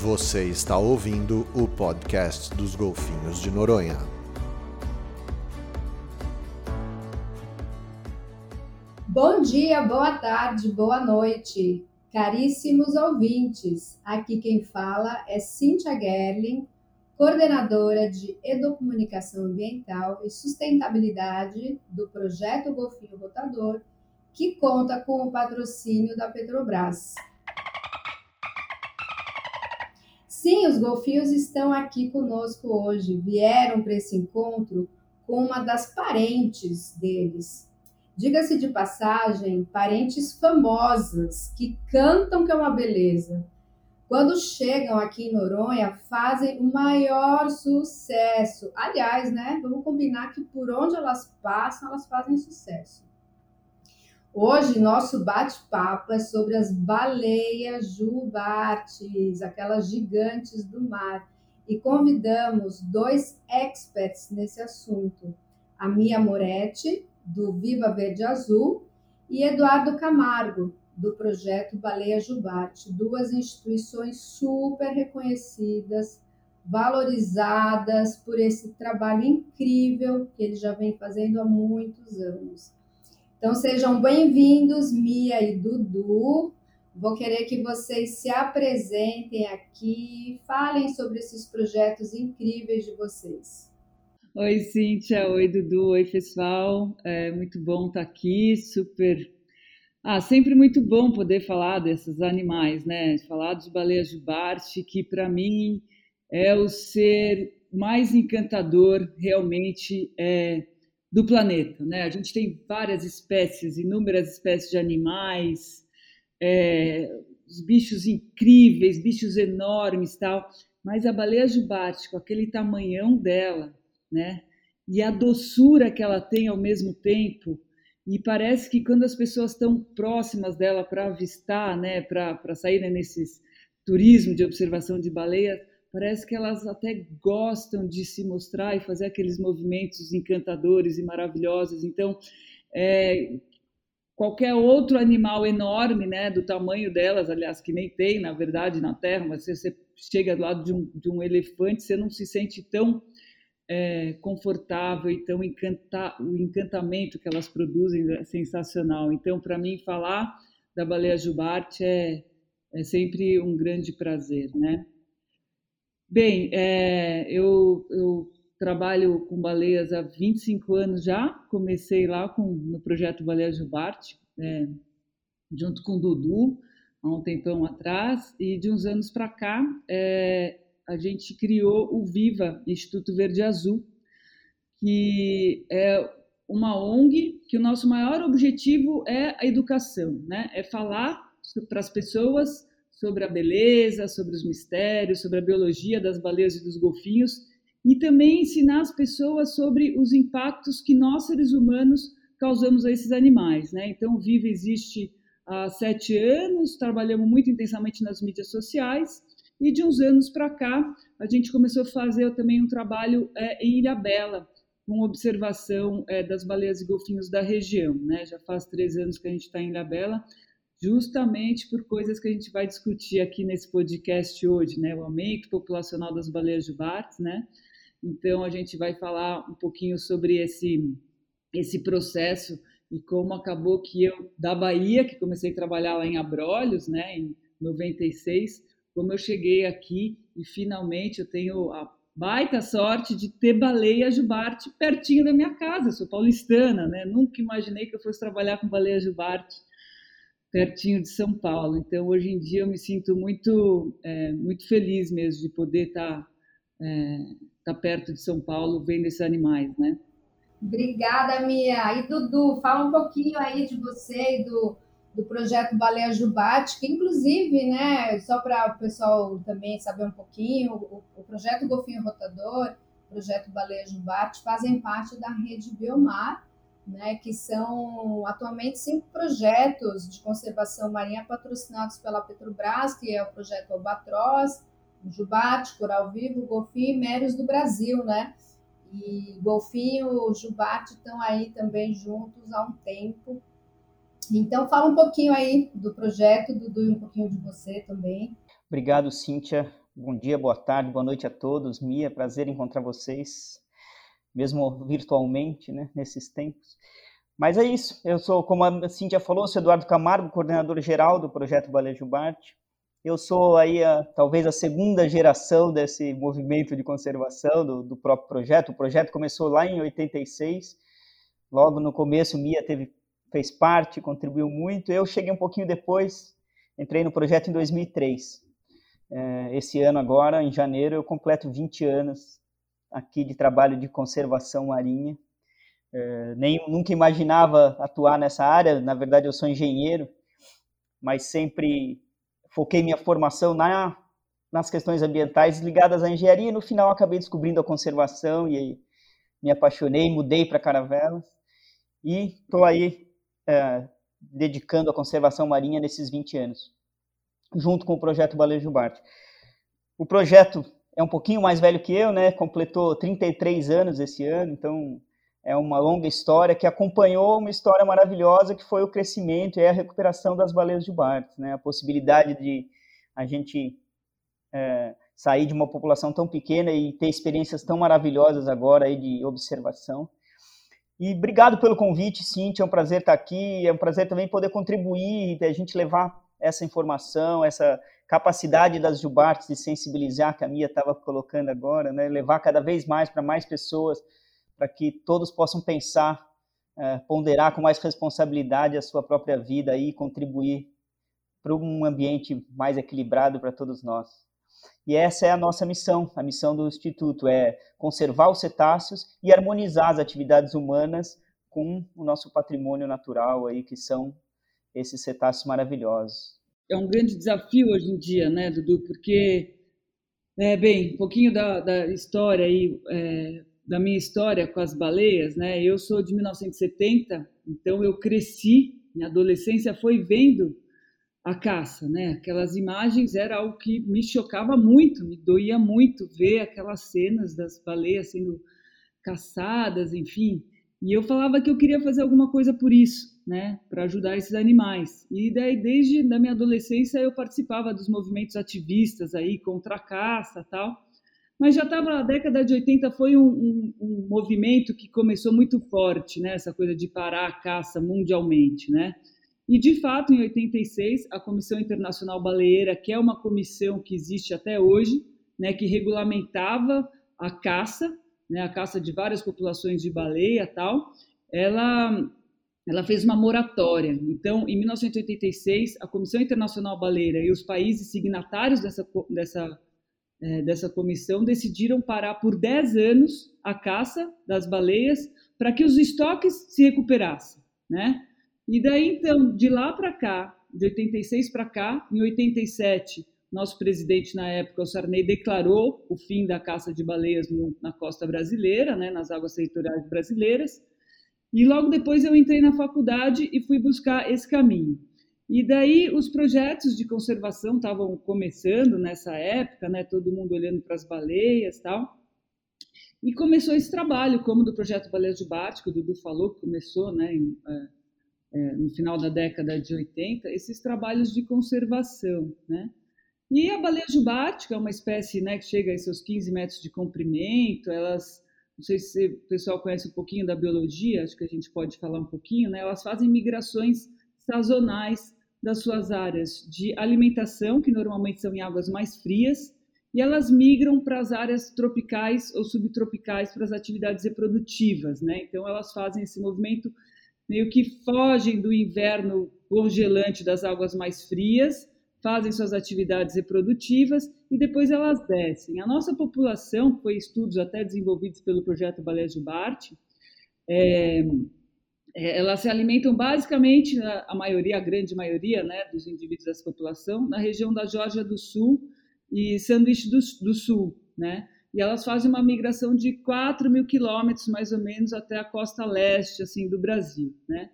Você está ouvindo o podcast dos Golfinhos de Noronha. Bom dia, boa tarde, boa noite, caríssimos ouvintes. Aqui quem fala é Cíntia Gerling, coordenadora de Educomunicação Ambiental e Sustentabilidade do projeto Golfinho Rotador, que conta com o patrocínio da Petrobras. Sim, os golfinhos estão aqui conosco hoje. Vieram para esse encontro com uma das parentes deles. Diga-se de passagem, parentes famosas que cantam que é uma beleza. Quando chegam aqui em Noronha, fazem o maior sucesso. Aliás, né? Vamos combinar que por onde elas passam, elas fazem sucesso. Hoje, nosso bate-papo é sobre as baleias jubartes, aquelas gigantes do mar. E convidamos dois experts nesse assunto: a Mia Moretti, do Viva Verde Azul, e Eduardo Camargo, do projeto Baleia Jubarte. Duas instituições super reconhecidas, valorizadas por esse trabalho incrível que ele já vem fazendo há muitos anos. Então sejam bem-vindos, Mia e Dudu. Vou querer que vocês se apresentem aqui, falem sobre esses projetos incríveis de vocês. Oi, Cíntia. Oi, Dudu. Oi, pessoal. É muito bom estar aqui. Super. Ah, sempre muito bom poder falar desses animais, né? Falar de baleia jubarte, que para mim é o ser mais encantador realmente é, do planeta. Né? A gente tem várias espécies, inúmeras espécies de animais, é, os bichos incríveis, bichos enormes tal, mas a baleia jubarte, aquele tamanhão dela, né? e a doçura que ela tem ao mesmo tempo, e parece que quando as pessoas estão próximas dela para avistar, né, para saírem nesses turismo de observação de baleias, parece que elas até gostam de se mostrar e fazer aqueles movimentos encantadores e maravilhosos. Então, é, qualquer outro animal enorme, né, do tamanho delas, aliás, que nem tem, na verdade, na Terra, mas se você chega do lado de um, de um elefante, você não se sente tão é, confortável e tão o encantamento que elas produzem é sensacional. Então, para mim, falar da baleia jubarte é, é sempre um grande prazer, né? Bem, é, eu, eu, trabalho com baleias há 25 anos já. Comecei lá com, no projeto Baleia Jubarte, é, junto com o Dudu, há um tempão atrás. E de uns anos para cá, é, a gente criou o Viva Instituto Verde Azul, que é uma ONG que o nosso maior objetivo é a educação, né? É falar para as pessoas sobre a beleza, sobre os mistérios, sobre a biologia das baleias e dos golfinhos, e também ensinar as pessoas sobre os impactos que nós, seres humanos, causamos a esses animais. Né? Então, o Viva existe há sete anos, trabalhamos muito intensamente nas mídias sociais, e de uns anos para cá, a gente começou a fazer também um trabalho é, em Ilha Bela, com observação é, das baleias e golfinhos da região. Né? Já faz três anos que a gente está em Ilha Bela, justamente por coisas que a gente vai discutir aqui nesse podcast hoje, né? O aumento populacional das baleias jubartes, né? Então a gente vai falar um pouquinho sobre esse esse processo e como acabou que eu da Bahia, que comecei a trabalhar lá em Abrolhos, né, em 96, como eu cheguei aqui e finalmente eu tenho a baita sorte de ter baleia jubarte pertinho da minha casa. Eu sou paulistana, né? Nunca imaginei que eu fosse trabalhar com baleia jubarte pertinho de São Paulo. Então, hoje em dia, eu me sinto muito, é, muito feliz mesmo de poder estar tá, é, tá perto de São Paulo vendo esses animais, né? Obrigada, Mia. E Dudu, fala um pouquinho aí de você e do, do projeto Baleia Jubate, que inclusive, né, só para o pessoal também saber um pouquinho, o, o projeto Golfinho Rotador, o projeto Baleia Jubate, fazem parte da rede Biomar, né, que são atualmente cinco projetos de conservação marinha patrocinados pela Petrobras, que é o projeto Albatroz, o Jubate, Coral Vivo, Golfinho e Mérios do Brasil, né? E Golfinho, Jubate estão aí também juntos há um tempo. Então, fala um pouquinho aí do projeto, Dudu, e um pouquinho de você também. Obrigado, Cíntia. Bom dia, boa tarde, boa noite a todos. Mia, prazer encontrar vocês, mesmo virtualmente, né, nesses tempos. Mas é isso, eu sou, como a Cíntia falou, sou Eduardo Camargo, coordenador geral do projeto Balejo Bart. Eu sou aí a, talvez a segunda geração desse movimento de conservação do, do próprio projeto. O projeto começou lá em 86, logo no começo Mia teve, fez parte, contribuiu muito. Eu cheguei um pouquinho depois, entrei no projeto em 2003. É, esse ano agora, em janeiro, eu completo 20 anos aqui de trabalho de conservação marinha. É, nem nunca imaginava atuar nessa área. Na verdade, eu sou engenheiro, mas sempre foquei minha formação na, nas questões ambientais ligadas à engenharia. E no final, acabei descobrindo a conservação e aí me apaixonei, mudei para Caravelas e estou aí é, dedicando a conservação marinha nesses 20 anos, junto com o projeto Balejo Bart. O projeto é um pouquinho mais velho que eu, né? Completou 33 anos esse ano, então é uma longa história que acompanhou uma história maravilhosa que foi o crescimento e a recuperação das baleias de Barthes, né? A possibilidade de a gente é, sair de uma população tão pequena e ter experiências tão maravilhosas agora aí de observação. E obrigado pelo convite, Cintia, é um prazer estar aqui, é um prazer também poder contribuir, a gente levar essa informação, essa capacidade das Jubartes de sensibilizar, que a Mia estava colocando agora, né? levar cada vez mais para mais pessoas, para que todos possam pensar, é, ponderar com mais responsabilidade a sua própria vida e contribuir para um ambiente mais equilibrado para todos nós. E essa é a nossa missão, a missão do Instituto é conservar os cetáceos e harmonizar as atividades humanas com o nosso patrimônio natural aí, que são esses cetáceos maravilhosos. É um grande desafio hoje em dia, né, Dudu? Porque, é, bem, um pouquinho da, da história aí, é, da minha história com as baleias, né? Eu sou de 1970, então eu cresci, minha adolescência foi vendo a caça, né? Aquelas imagens era algo que me chocava muito, me doía muito ver aquelas cenas das baleias sendo caçadas, enfim. E eu falava que eu queria fazer alguma coisa por isso, né? Para ajudar esses animais. E daí desde a minha adolescência eu participava dos movimentos ativistas aí contra a caça, tal. Mas já estava na década de 80, foi um, um, um, movimento que começou muito forte, né? essa coisa de parar a caça mundialmente. Né? E, de fato, em 86, a Comissão Internacional Baleeira, que é uma comissão que existe até hoje, né, que regulamentava a caça, né, a caça de várias populações de baleia tal, ela, ela fez uma moratória. Então, em 1986, a Comissão Internacional Baleeira e os países signatários dessa, dessa é, dessa comissão decidiram parar por 10 anos a caça das baleias para que os estoques se recuperassem, né? E daí então, de lá para cá, de 86 para cá, em 87, nosso presidente na época, o Sarney, declarou o fim da caça de baleias no, na costa brasileira, né, nas águas territoriais brasileiras. E logo depois eu entrei na faculdade e fui buscar esse caminho. E daí os projetos de conservação estavam começando nessa época, né? Todo mundo olhando para as baleias, tal. E começou esse trabalho, como do projeto Baleias de Bate, que o Dudu falou, que começou, né? Em, é, é, no final da década de 80, esses trabalhos de conservação, né? E a baleia jubática é uma espécie né, que chega a seus 15 metros de comprimento, elas, não sei se o pessoal conhece um pouquinho da biologia, acho que a gente pode falar um pouquinho, né? Elas fazem migrações sazonais das suas áreas de alimentação, que normalmente são em águas mais frias, e elas migram para as áreas tropicais ou subtropicais para as atividades reprodutivas, né? Então elas fazem esse movimento meio que fogem do inverno congelante das águas mais frias, fazem suas atividades reprodutivas e depois elas descem. A nossa população, foi estudos até desenvolvidos pelo projeto Baleia de Bart, é, é, elas se alimentam basicamente, a maioria, a grande maioria né, dos indivíduos dessa população, na região da Geórgia do Sul e Sanduíche do, do Sul, né? E elas fazem uma migração de 4 mil quilômetros, mais ou menos, até a costa leste, assim, do Brasil, né?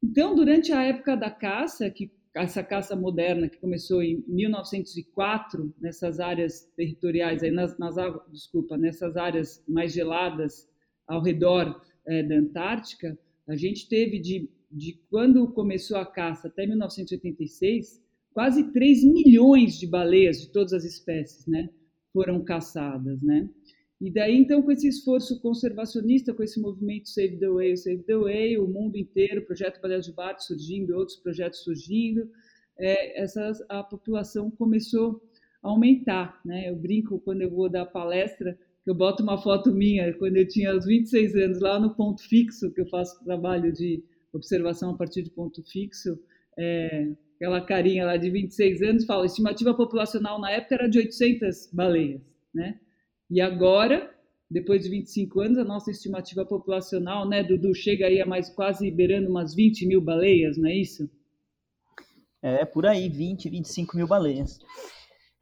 Então, durante a época da caça, que essa caça moderna que começou em 1904 nessas áreas territoriais aí nas, nas desculpa nessas áreas mais geladas ao redor é, da Antártica a gente teve de, de quando começou a caça até 1986, quase 3 milhões de baleias de todas as espécies, né, foram caçadas, né? E daí, então, com esse esforço conservacionista, com esse movimento Save the Whale, Save the Whale, o mundo inteiro, o projeto Baleia de Bate surgindo, outros projetos surgindo, é, a população começou a aumentar, né? Eu brinco quando eu vou dar palestra, que eu boto uma foto minha quando eu tinha os 26 anos lá no ponto fixo, que eu faço trabalho de observação a partir de ponto fixo, é, aquela carinha lá de 26 anos, fala, estimativa populacional na época era de 800 baleias, né? E agora, depois de 25 anos, a nossa estimativa populacional, né, Dudu, chega aí a mais quase beirando umas 20 mil baleias, não é isso? É, por aí, 20, 25 mil baleias.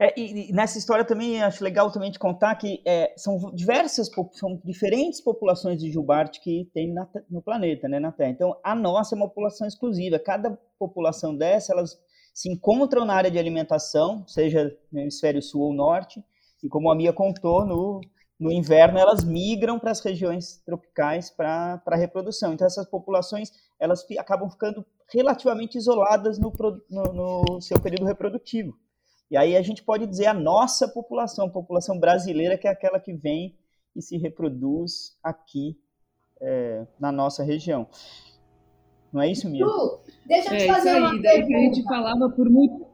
É, e, e, nessa história também acho legal também de contar que é, são diversas, são diferentes populações de jubarte que tem na, no planeta, né, na Terra. Então, a nossa é uma população exclusiva. Cada população dessa, elas se encontram na área de alimentação, seja no hemisfério sul ou norte, e como a Mia contou, no, no inverno elas migram para as regiões tropicais para a reprodução. Então essas populações elas acabam ficando relativamente isoladas no, no, no, seu período reprodutivo. E aí a gente pode dizer a nossa população, a população brasileira, que é aquela que vem e se reproduz aqui é, na nossa região. Não é isso, Mia? deixa eu te é, fazer uma pergunta. Daí que a gente falava por muito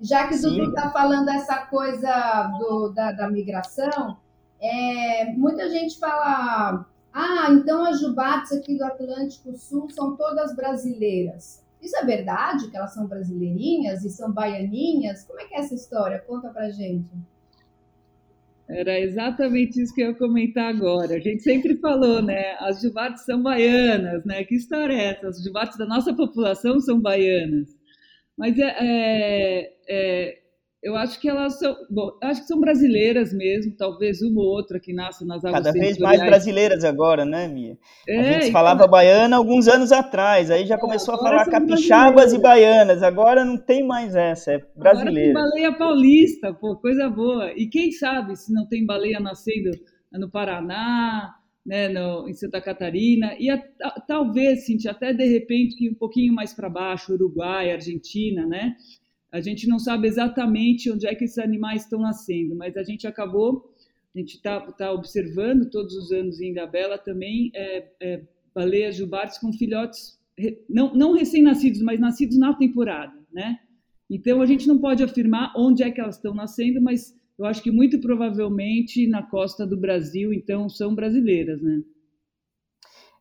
já que o Dudu está falando essa coisa do, da, da migração, é, muita gente fala, ah, então as jubates aqui do Atlântico Sul são todas brasileiras. Isso é verdade, que elas são brasileirinhas e são baianinhas? Como é que é essa história? Conta pra gente. Era exatamente isso que eu ia comentar agora. A gente sempre falou, né? As jubates são baianas, né? Que história é essa? As jubates da nossa população são baianas. Mas é, é, é, eu acho que elas são, bom, acho que são brasileiras mesmo, talvez uma ou outra que nasce nas águas Cada vez mais brasileiras agora, né, Mia? É, a gente falava então, baiana alguns anos atrás, aí já é, começou a falar capixabas e baianas, agora não tem mais essa, é brasileira. Agora tem baleia paulista, pô, coisa boa. E quem sabe se não tem baleia nascendo no Paraná, né, no, em Santa Catarina, e a, a, talvez, Cintia, até de repente um pouquinho mais para baixo, Uruguai, Argentina, né? A gente não sabe exatamente onde é que esses animais estão nascendo, mas a gente acabou, a gente está tá observando todos os anos em Gabela também é, é, baleias jubartes com filhotes, não, não recém-nascidos, mas nascidos na temporada, né? Então a gente não pode afirmar onde é que elas estão nascendo, mas eu acho que muito provavelmente na costa do Brasil, então são brasileiras, né?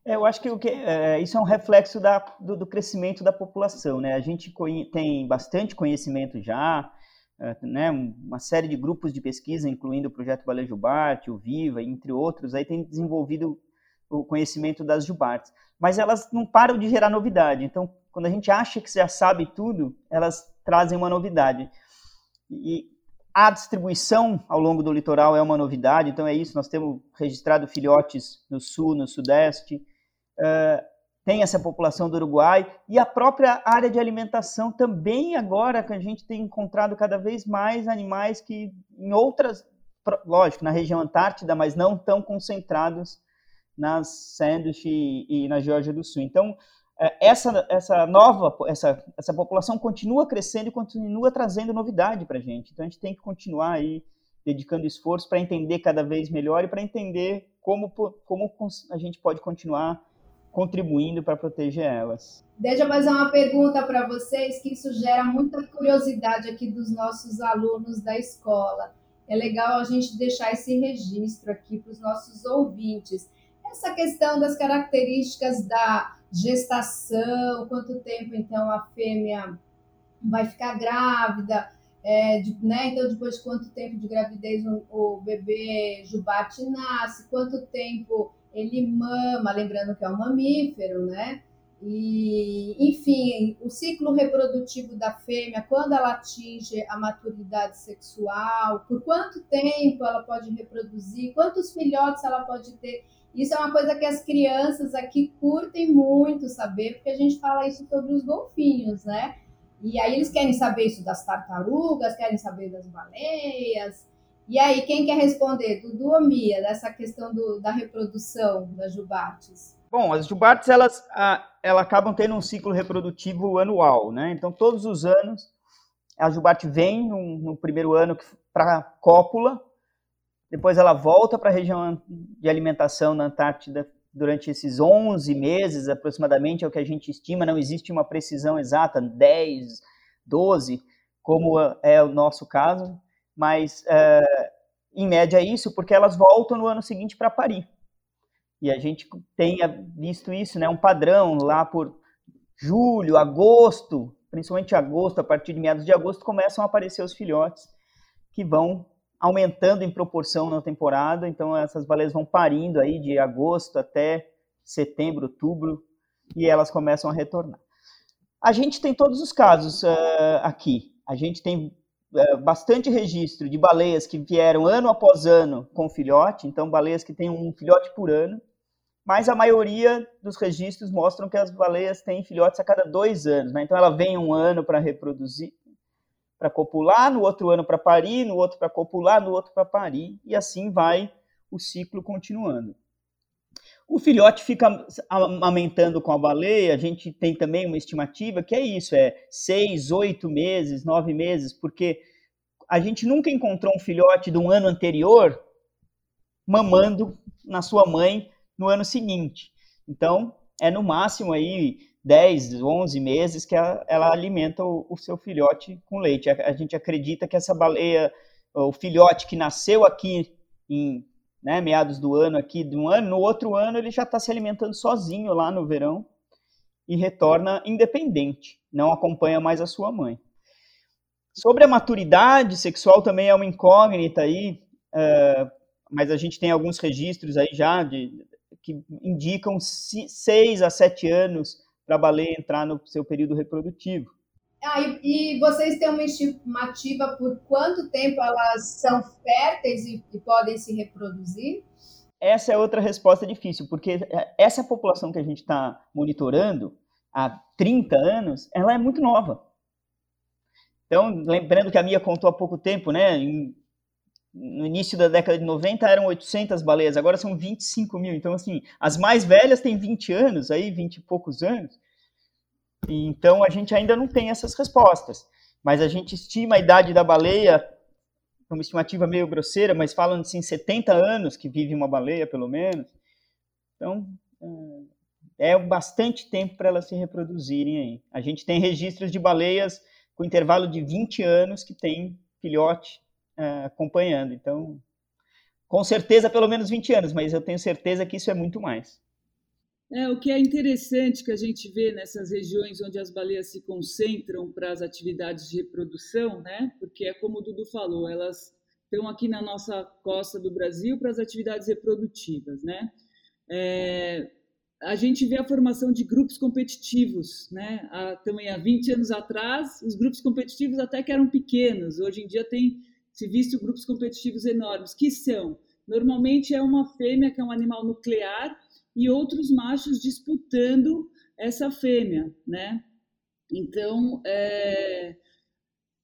É, eu acho que, que é, isso é um reflexo da, do, do, crescimento da população, né? A gente tem bastante conhecimento já, é, né? Uma série de grupos de pesquisa, incluindo o projeto Baleia Jubarte, o Viva, entre outros, aí tem desenvolvido o conhecimento das jubartes. Mas elas não param de gerar novidade. Então, quando a gente acha que já sabe tudo, elas trazem uma novidade. E a distribuição ao longo do litoral é uma novidade, então é isso, nós temos registrado filhotes no sul, no sudeste, uh, tem essa população do Uruguai, e a própria área de alimentação também agora que a gente tem encontrado cada vez mais animais que em outras, lógico, na região Antártida, mas não tão concentrados nas Sandwich e, e na Geórgia do Sul. Então, essa, essa nova, essa, essa população continua crescendo e continua trazendo novidade para a gente. Então a gente tem que continuar aí dedicando esforço para entender cada vez melhor e para entender como, como a gente pode continuar contribuindo para proteger elas. Deixa eu fazer uma pergunta para vocês, que isso gera muita curiosidade aqui dos nossos alunos da escola. É legal a gente deixar esse registro aqui para os nossos ouvintes. Essa questão das características da gestação, quanto tempo então a fêmea vai ficar grávida, é, de, né? Então, depois de quanto tempo de gravidez o, o, bebê jubarte nasce, quanto tempo ele mama, lembrando que é um mamífero, né? E, enfim, o ciclo reprodutivo da fêmea, quando ela atinge a maturidade sexual, por quanto tempo ela pode reproduzir, quantos filhotes ela pode ter. Isso é uma coisa que as crianças aqui curtem muito saber, porque a gente fala isso sobre os golfinhos, né? E aí eles querem saber isso das tartarugas, querem saber das baleias. E aí, quem quer responder? Dudu ou Mia, dessa questão do, da reprodução das jubates? Bom, as jubartes, elas, elas acabam tendo um ciclo reprodutivo anual, né? Então, todos os anos, a jubarte vem no, no primeiro ano para cópula, depois ela volta para a região de alimentação na Antártida durante esses 11 meses, aproximadamente, é o que a gente estima, não existe uma precisão exata, 10, 12, como é o nosso caso, mas é, em média é isso, porque elas voltam no ano seguinte para parir. E a gente tem visto isso, né, um padrão lá por julho, agosto, principalmente agosto, a partir de meados de agosto, começam a aparecer os filhotes que vão aumentando em proporção na temporada. Então, essas baleias vão parindo aí de agosto até setembro, outubro, e elas começam a retornar. A gente tem todos os casos uh, aqui. A gente tem uh, bastante registro de baleias que vieram ano após ano com filhote, então baleias que têm um filhote por ano mas a maioria dos registros mostram que as baleias têm filhotes a cada dois anos. Né? Então ela vem um ano para reproduzir, para copular, no outro ano para parir, no outro para copular, no outro para parir, e assim vai o ciclo continuando. O filhote fica amamentando com a baleia, a gente tem também uma estimativa que é isso, é seis, oito meses, nove meses, porque a gente nunca encontrou um filhote de um ano anterior mamando na sua mãe no ano seguinte. Então, é no máximo aí 10, 11 meses que ela, ela alimenta o, o, seu filhote com leite. A, a, gente acredita que essa baleia, o filhote que nasceu aqui em né, meados do ano aqui, de um ano, no outro ano ele já está se alimentando sozinho lá no verão e retorna independente, não acompanha mais a sua mãe. Sobre a maturidade sexual também é uma incógnita aí, uh, mas a gente tem alguns registros aí já de, que indicam seis a sete anos para baleia entrar no seu período reprodutivo. Ah, e, e, vocês têm uma estimativa por quanto tempo elas são férteis e, e podem se reproduzir? Essa é outra resposta difícil, porque essa população que a gente está monitorando há 30 anos, ela é muito nova. Então, lembrando que a Mia contou há pouco tempo, né, em no início da década de 90 eram 800 baleias, agora são 25 mil. Então, assim, as mais velhas têm 20 anos, aí 20 e poucos anos. Então, a gente ainda não tem essas respostas. Mas a gente estima a idade da baleia, uma estimativa meio grosseira, mas falando assim, 70 anos que vive uma baleia, pelo menos. Então, é, é bastante tempo para elas se reproduzirem aí. A gente tem registros de baleias com intervalo de 20 anos que tem filhote uh, acompanhando. Então, com certeza, pelo menos 20 anos, mas eu tenho certeza que isso é muito mais. É, o que é interessante que a gente vê nessas regiões onde as baleias se concentram para as atividades de reprodução, né? Porque é como o Dudu falou, elas estão aqui na nossa costa do Brasil para as atividades reprodutivas, né? É, a gente vê a formação de grupos competitivos, né? Há, também há 20 anos atrás, os grupos competitivos até que eram pequenos, hoje em dia tem se visto grupos competitivos enormes, que são, normalmente é uma fêmea, que é um animal nuclear, e outros machos disputando essa fêmea, né? Então, é,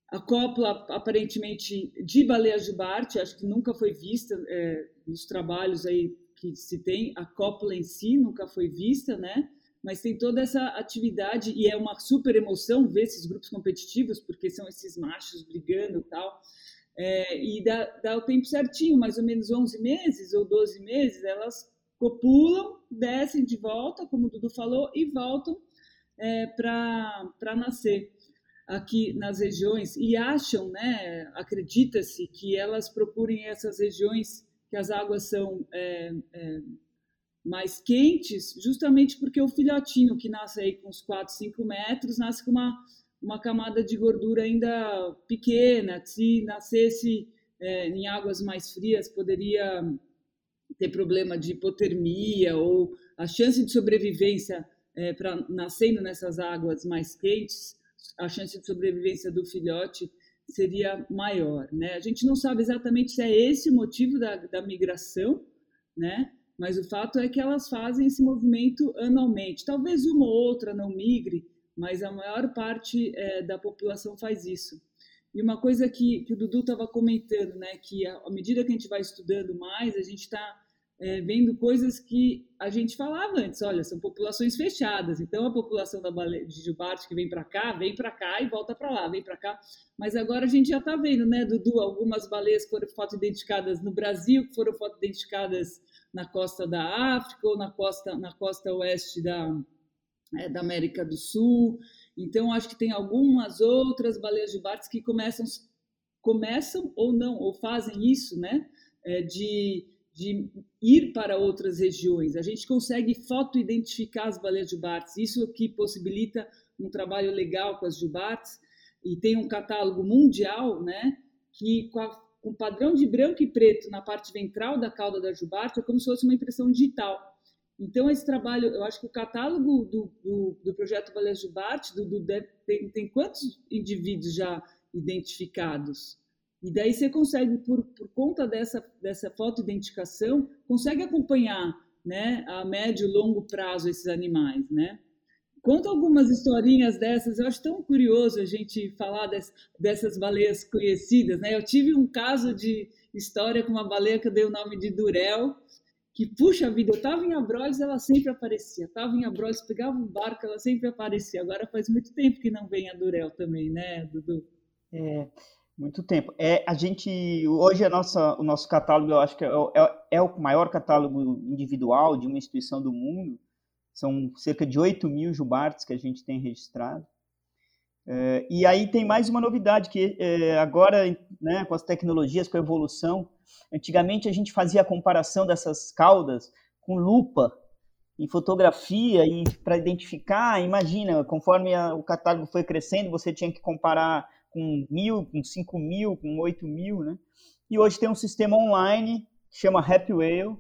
a cópula, aparentemente, de baleia jubarte, acho que nunca foi vista é, nos trabalhos aí que se tem, a cópula em si nunca foi vista, né? Mas tem toda essa atividade e é uma super emoção ver esses grupos competitivos, porque são esses machos brigando e tal. É, e dá, dá o tempo certinho, mais ou menos 11 meses ou 12 meses, elas copulam, descem de volta, como o Dudu falou, e voltam é, para nascer aqui nas regiões e acham, né, acredita-se que elas procurem essas regiões que as águas são é, é, mais quentes, justamente porque o filhotinho que nasce aí com uns 4, 5 metros, nasce com uma uma camada de gordura ainda pequena. Se nascesse é, em águas mais frias, poderia ter problema de hipotermia ou a chance de sobrevivência é, para nascendo nessas águas mais quentes, a chance de sobrevivência do filhote seria maior, né? A gente não sabe exatamente se é esse o motivo da, da migração, né? Mas o fato é que elas fazem esse movimento anualmente. Talvez uma ou outra não migre, mas a maior parte é, da população faz isso. E uma coisa que, que o Dudu estava comentando, né, que à medida que a gente vai estudando mais, a gente está é, vendo coisas que a gente falava antes. Olha, são populações fechadas. Então, a população da baleia de jubarte que vem para cá, vem para cá e volta para lá, vem para cá. Mas agora a gente já está vendo, né, Dudu? Algumas baleias foram foto-identificadas no Brasil, que foram foto-identificadas na costa da África ou na costa, na costa oeste da, é, da América do Sul. Então, acho que tem algumas outras baleias jubartes que começam, começam ou não, ou fazem isso, né? É, de de ir para outras regiões. A gente consegue foto-identificar as baleias jubartes, isso que possibilita um trabalho legal com as jubartes, e tem um catálogo mundial, né, que com, a, com padrão de branco e preto na parte ventral da cauda da jubarte é como se fosse uma impressão digital. Então, esse trabalho, eu acho que o catálogo do, do, do projeto Baleias Jubarte do, do, tem, tem quantos indivíduos já identificados? E daí você consegue, por, por conta dessa, dessa fotoidentificação, consegue acompanhar né, a médio e longo prazo esses animais, né? Conta algumas historinhas dessas, eu acho tão curioso a gente falar des, dessas baleias conhecidas, né? Eu tive um caso de história com uma baleia que eu dei o nome de Durel, que, puxa vida, eu estava em Abrolhos, ela sempre aparecia. Estava em Abrolhos, pegava um barco, ela sempre aparecia. Agora faz muito tempo que não vem a Durel também, né, Dudu? É, muito tempo. É, a gente, hoje a nossa, o nosso catálogo, eu acho que é, é, é, o maior catálogo individual de uma instituição do mundo. São cerca de 8 mil jubartes que a gente tem registrado. É, e aí tem mais uma novidade, que é, agora, né, com as tecnologias, com a evolução, antigamente a gente fazia a comparação dessas caudas com lupa em fotografia e para identificar, imagina, conforme a, o catálogo foi crescendo, você tinha que comparar com mil, com cinco mil, com oito mil, né? E hoje tem um sistema online que chama Happy Whale,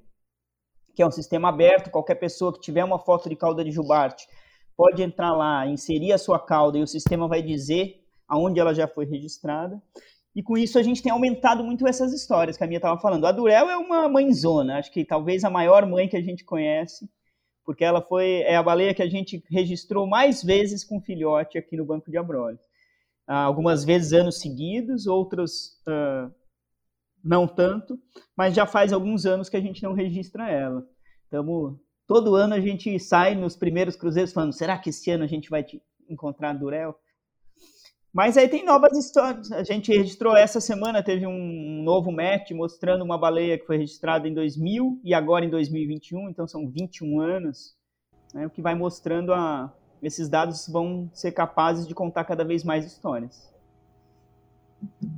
que é um sistema aberto, qualquer pessoa que tiver uma foto de cauda de jubarte pode entrar lá, inserir a sua cauda e o sistema vai dizer aonde ela já foi registrada. E com isso a gente tem aumentado muito essas histórias que a minha estava falando. A Durel é uma mãezona, acho que talvez a maior mãe que a gente conhece, porque ela foi é a baleia que a gente registrou mais vezes com filhote aqui no Banco de Abrolhos. Ah, algumas vezes anos seguidos, outras uh, não tanto, mas já faz alguns anos que a gente não registra ela. Então, todo ano a gente sai nos primeiros cruzeiros falando: será que esse ano a gente vai encontrar Durel? Mas aí tem novas histórias. A gente registrou essa semana, teve um novo match mostrando uma baleia que foi registrada em 2000 e agora em 2021, então são 21 anos, né, o que vai mostrando a, esses dados vão ser capazes de contar cada vez mais histórias.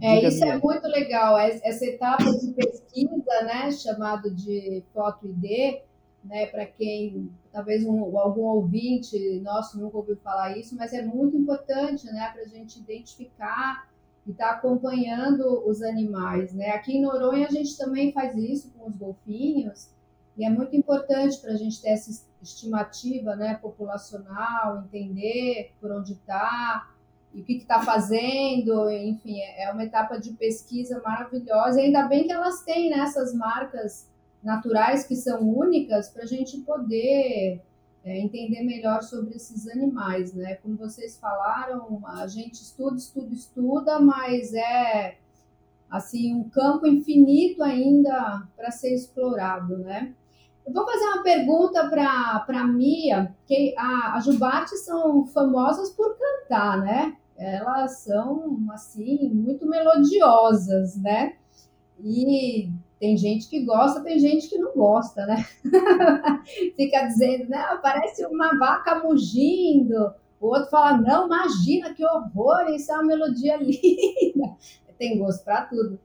É, Diga isso minha. é muito legal, essa etapa de pesquisa, né, chamado de foto ID, né, para quem talvez um, algum ouvinte nosso nunca ouviu falar isso, mas é muito importante, né, para a gente identificar e estar tá acompanhando os animais, né. Aqui em Noronha a gente também faz isso com os golfinhos e é muito importante para a gente ter essa estimativa né, populacional, entender por onde está e o que está fazendo, enfim, é, é uma etapa de pesquisa maravilhosa. E ainda bem que elas têm né, essas marcas naturais que são únicas para a gente poder é, entender melhor sobre esses animais, né? Como vocês falaram, a gente estuda, estuda, estuda, mas é assim um campo infinito ainda para ser explorado, né? Eu vou fazer uma pergunta para a Mia, que a, a Jubarte são famosas por cantar, né? Elas são, assim, muito melodiosas, né? E tem gente que gosta, tem gente que não gosta, né? Fica dizendo, né? Parece uma vaca mugindo. O outro fala, não, imagina que horror, isso é uma melodia linda. Tem gosto para tudo.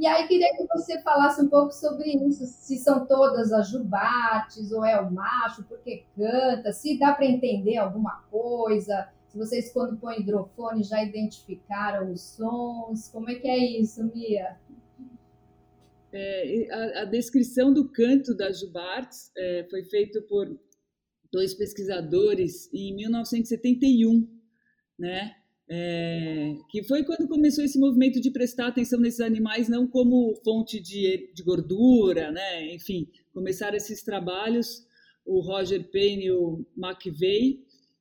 E aí queria que você falasse um pouco sobre isso, se são todas as jubates ou é o macho, porque canta, se dá para entender alguma coisa, se vocês quando põem hidrofone já identificaram os sons, como é que é isso, Mia? É, a, a, descrição do canto das jubartes é, foi feito por dois pesquisadores em 1971, né? É, que foi quando começou esse movimento de prestar atenção nesses animais não como fonte de, de gordura, né? Enfim, começaram esses trabalhos, o Roger Payne e o McVeigh,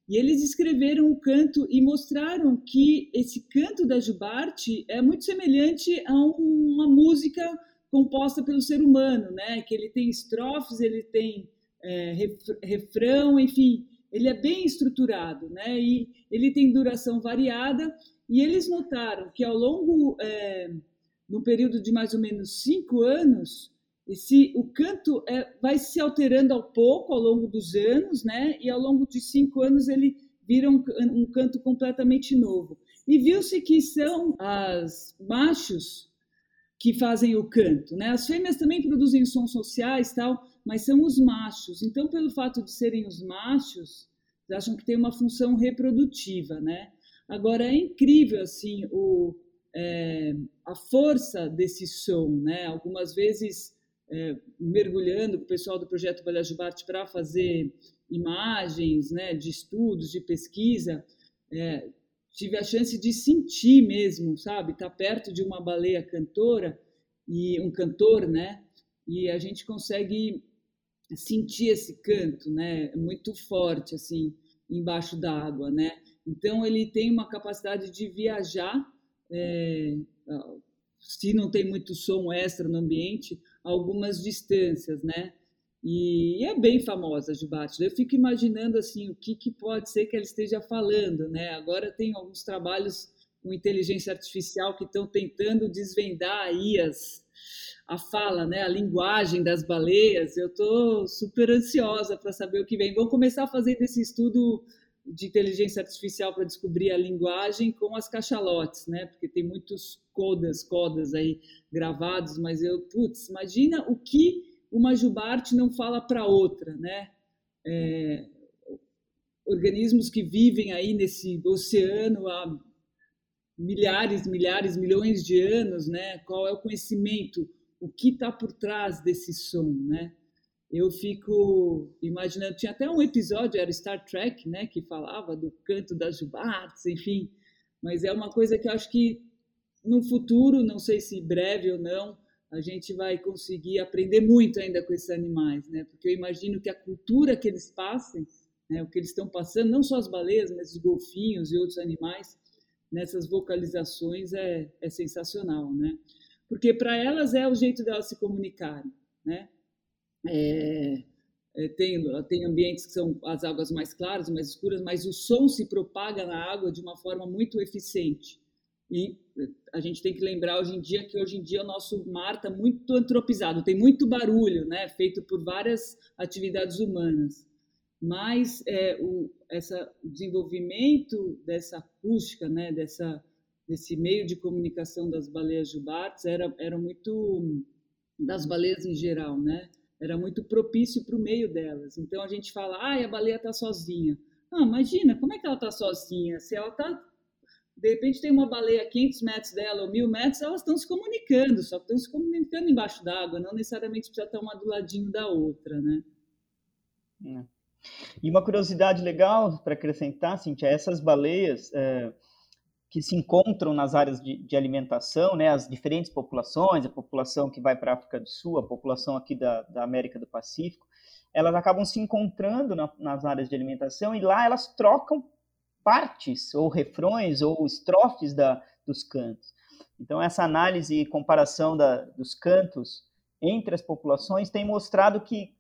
e eles escreveram o canto e mostraram que esse canto da jubarte é muito semelhante a uma música composta pelo ser humano, né? Que ele tem estrofes, ele tem é, refrão, enfim, ele é bem estruturado, né? E ele tem duração variada. E eles notaram que ao longo, é, no período de mais ou menos cinco anos, esse, o canto é, vai se alterando ao pouco ao longo dos anos, né? E ao longo de cinco anos ele vira um, um canto completamente novo. E viu-se que são as machos que fazem o canto, né? As fêmeas também produzem sons sociais, tal, mas são os machos. Então, pelo fato de serem os machos, eles acham que tem uma função reprodutiva, né? Agora é incrível assim o é, a força desse som, né? Algumas vezes é, mergulhando com o pessoal do projeto Balajubarte para fazer imagens, né? De estudos, de pesquisa, é, tive a chance de sentir mesmo, sabe? Estar tá perto de uma baleia cantora e um cantor, né? E a gente consegue sentir esse canto, né? Muito forte assim embaixo d'água, né? Então ele tem uma capacidade de viajar, é, se não tem muito som extra no ambiente, algumas distâncias, né? E é bem famosa a Jubarte. Eu fico imaginando assim o que, que pode ser que ela esteja falando, né? Agora tem alguns trabalhos com inteligência artificial que estão tentando desvendar aí as, a fala, né, a linguagem das baleias. Eu estou super ansiosa para saber o que vem. Vamos começar fazendo esse estudo de inteligência artificial para descobrir a linguagem com as cachalotes, né? Porque tem muitos codas, codas aí gravados, mas eu, putz, imagina o que uma jubarte não fala para outra, né? É, organismos que vivem aí nesse oceano há milhares, milhares, milhões de anos, né? Qual é o conhecimento, o que está por trás desse som, né? Eu fico imaginando, tinha até um episódio, era Star Trek, né, que falava do canto das jubartes, enfim, mas é uma coisa que eu acho que no futuro, não sei se breve ou não, a gente vai conseguir aprender muito ainda com esses animais, né? Porque eu imagino que a cultura que eles passem, né, o que eles estão passando, não só as baleias, mas os golfinhos e outros animais, nessas vocalizações é, é sensacional, né? Porque para elas é o jeito delas se comunicarem, né? É, é, tem, tem ambientes que são as águas mais claras, mais escuras, mas o som se propaga na água de uma forma muito eficiente. E a gente tem que lembrar hoje em dia que hoje em dia o nosso mar está muito antropizado, tem muito barulho, né, feito por várias atividades humanas. Mas é, o essa, desenvolvimento dessa acústica, né, dessa, desse meio de comunicação das baleias jubartes era, era muito das baleias em geral, né? Era muito propício para o meio delas. Então a gente fala, ah, a baleia está sozinha. Ah, imagina, como é que ela está sozinha? Se ela está de repente tem uma baleia a 500 metros dela ou mil metros, elas estão se comunicando, só estão se comunicando embaixo d'água, não necessariamente precisa estar uma do ladinho da outra, né? É. E uma curiosidade legal para acrescentar, Cintia, essas baleias é, que se encontram nas áreas de, de, alimentação, né, as diferentes populações, a população que vai para a África do Sul, a população aqui da, da América do Pacífico, elas acabam se encontrando na, nas áreas de alimentação e lá elas trocam partes ou refrões ou estrofes da, dos cantos. Então, essa análise e comparação da, dos cantos entre as populações tem mostrado que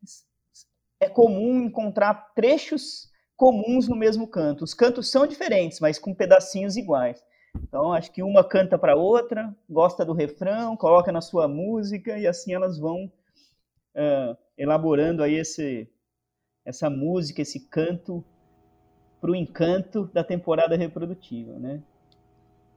é comum encontrar trechos comuns no mesmo canto. Os cantos são diferentes, mas com pedacinhos iguais. Então, acho que uma canta para outra, gosta do refrão, coloca na sua música e assim elas vão uh, elaborando aí esse, essa música, esse canto para o encanto da temporada reprodutiva, né?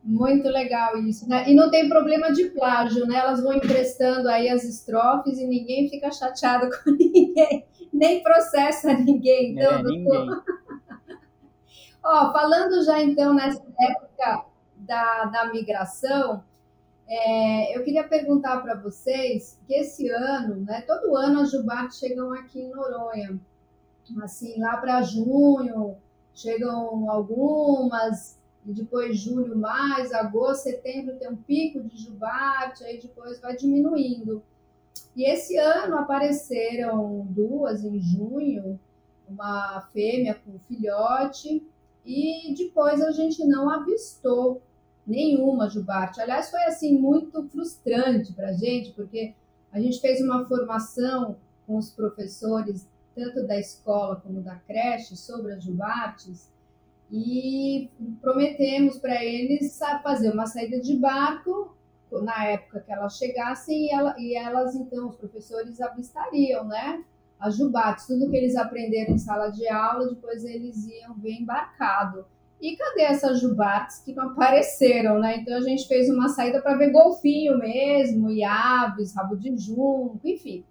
Muito legal isso, né? E não tem problema de plágio, né? Elas vão emprestando aí as estrofes e ninguém fica chateado com ninguém, nem processa ninguém. Então, é, ninguém. Ó, falando já então nessa época da, da migração, é, eu queria perguntar para vocês que esse ano, né? Todo ano as jubates chegam aqui em Noronha, assim lá para junho chegam algumas, e depois julho mais, agosto, setembro tem um pico de jubarte, aí depois vai diminuindo. E esse ano apareceram duas em junho, uma fêmea com filhote, e depois a gente não avistou nenhuma jubarte. Aliás, foi assim muito frustrante para a gente, porque A gente fez uma formação com os professores, tanto da escola como da creche, sobre as jubates, e prometemos para eles fazer uma saída de barco na época que elas chegassem e, ela, e elas, então, os professores avistariam, né? As jubates, tudo que eles aprenderam em sala de aula, depois eles iam ver embarcado. E cadê essas jubates que não apareceram, né? Então a gente fez uma saída para ver golfinho mesmo, e aves, rabo de junco, enfim.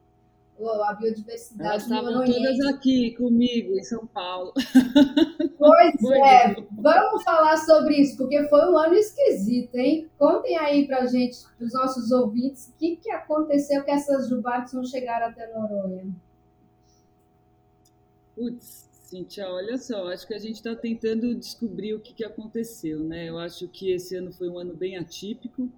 A biodiversidade Elas estavam todas aqui comigo em São Paulo. Pois é, vamos falar sobre isso, porque foi um ano esquisito, hein? Contem aí pra gente, pros nossos ouvintes, o que, que aconteceu que essas jubates não chegaram até Noronha. Putz, Cintia, olha só, acho que a gente está tentando descobrir o que, que aconteceu, né? Eu acho que esse ano foi um ano bem atípico.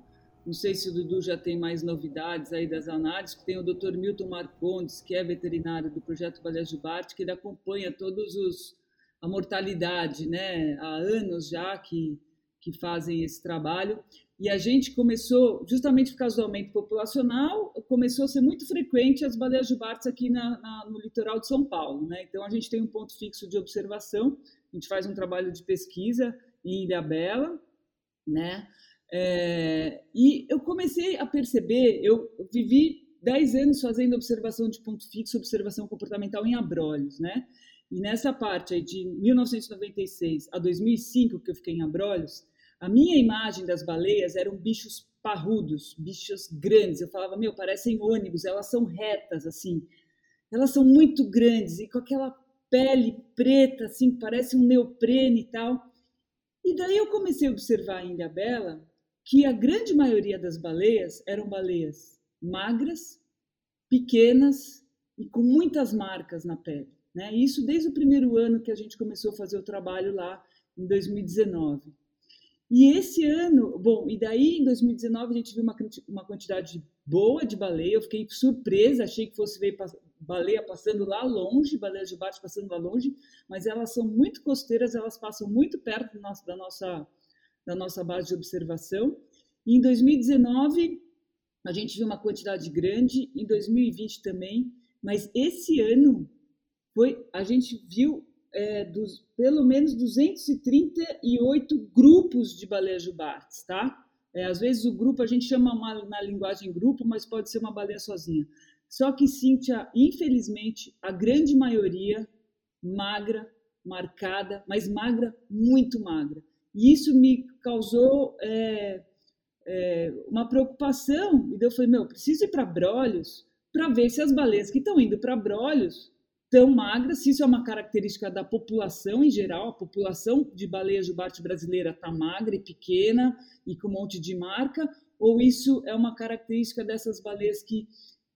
Não sei se o Dudu já tem mais novidades aí das análises, tem o Dr. Milton Marcondes, que é veterinário do projeto Balé Jubarte, que ele acompanha todos os a mortalidade, né? Há anos já que que fazem esse trabalho. E a gente começou, justamente por causa do aumento populacional, começou a ser muito frequente as baleias jubartes aqui na, na, no litoral de São Paulo. Né? Então, a gente tem um ponto fixo de observação, a gente faz um trabalho de pesquisa em Ilha Bela, né? É, e eu comecei a perceber, eu vivi 10 anos fazendo observação de ponto fixo, observação comportamental em abrolhos, né? E nessa parte aí de 1996 a 2005, que eu fiquei em abrolhos, a minha imagem das baleias eram bichos parrudos, bichos grandes. Eu falava, meu, parecem ônibus, elas são retas, assim. Elas são muito grandes e com aquela pele preta, assim, parece um neoprene e tal. E daí eu comecei a observar ainda a Bela que a grande maioria das baleias eram baleias magras, pequenas e com muitas marcas na pele. Né? Isso desde o primeiro ano que a gente começou a fazer o trabalho lá em 2019. E esse ano, bom, e daí em 2019 a gente viu uma, uma quantidade boa de baleia, eu fiquei surpresa, achei que fosse ver baleia passando lá longe, baleia de baixo passando lá longe, mas elas são muito costeiras, elas passam muito perto nosso, da, nossa, da nossa base de observação. E em 2019 a gente viu uma quantidade grande, em 2020 também, mas esse ano foi a gente viu é, dos, pelo menos 238 grupos de baleias jubartes, tá? É, às vezes o grupo a gente chama uma, na linguagem grupo, mas pode ser uma baleia sozinha. Só que, Cíntia, infelizmente, a grande maioria magra, marcada, mas magra, muito magra. E isso me causou é, é, uma preocupação. E eu falei, meu, preciso ir para Brolhos para ver se as baleias que estão indo para Brolhos tão magras, se isso é uma característica da população em geral, a população de baleia jubarte brasileira está magra e pequena e com um monte de marca, ou isso é uma característica dessas baleias que,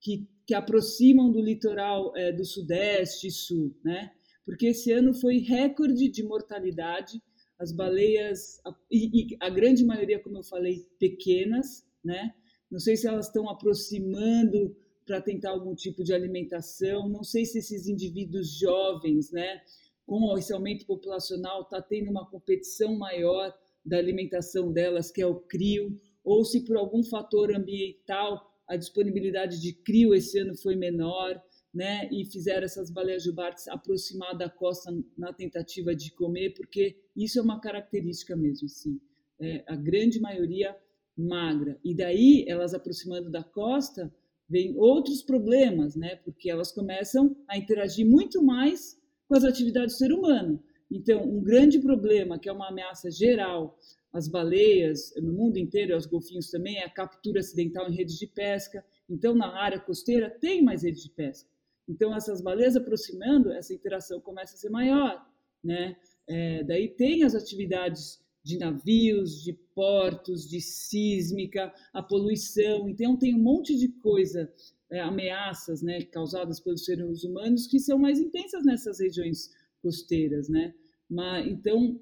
que, que aproximam do litoral é, do sudeste e sul, né? Porque esse ano foi recorde de mortalidade, as baleias, e, e a grande maioria, como eu falei, pequenas, né? Não sei se elas estão aproximando para tentar algum tipo de alimentação. Não sei se esses indivíduos jovens, né, com esse aumento populacional, está tendo uma competição maior da alimentação delas, que é o crio, ou se por algum fator ambiental a disponibilidade de crio esse ano foi menor, né, e fizeram essas baleias jubartes aproximar da costa na tentativa de comer, porque isso é uma característica mesmo, sim. É, a grande maioria magra. E daí, elas aproximando da costa, vem outros problemas, né? Porque elas começam a interagir muito mais com as atividades do ser humano. Então, um grande problema, que é uma ameaça geral às baleias no mundo inteiro, aos golfinhos também, é a captura acidental em redes de pesca. Então, na área costeira tem mais redes de pesca. Então, essas baleias aproximando, essa interação começa a ser maior, né? É, daí tem as atividades de navios, de portos, de sísmica, a poluição. Então, tem um monte de coisa, é, ameaças né, causadas pelos seres humanos que são mais intensas nessas regiões costeiras. Né? Mas, então,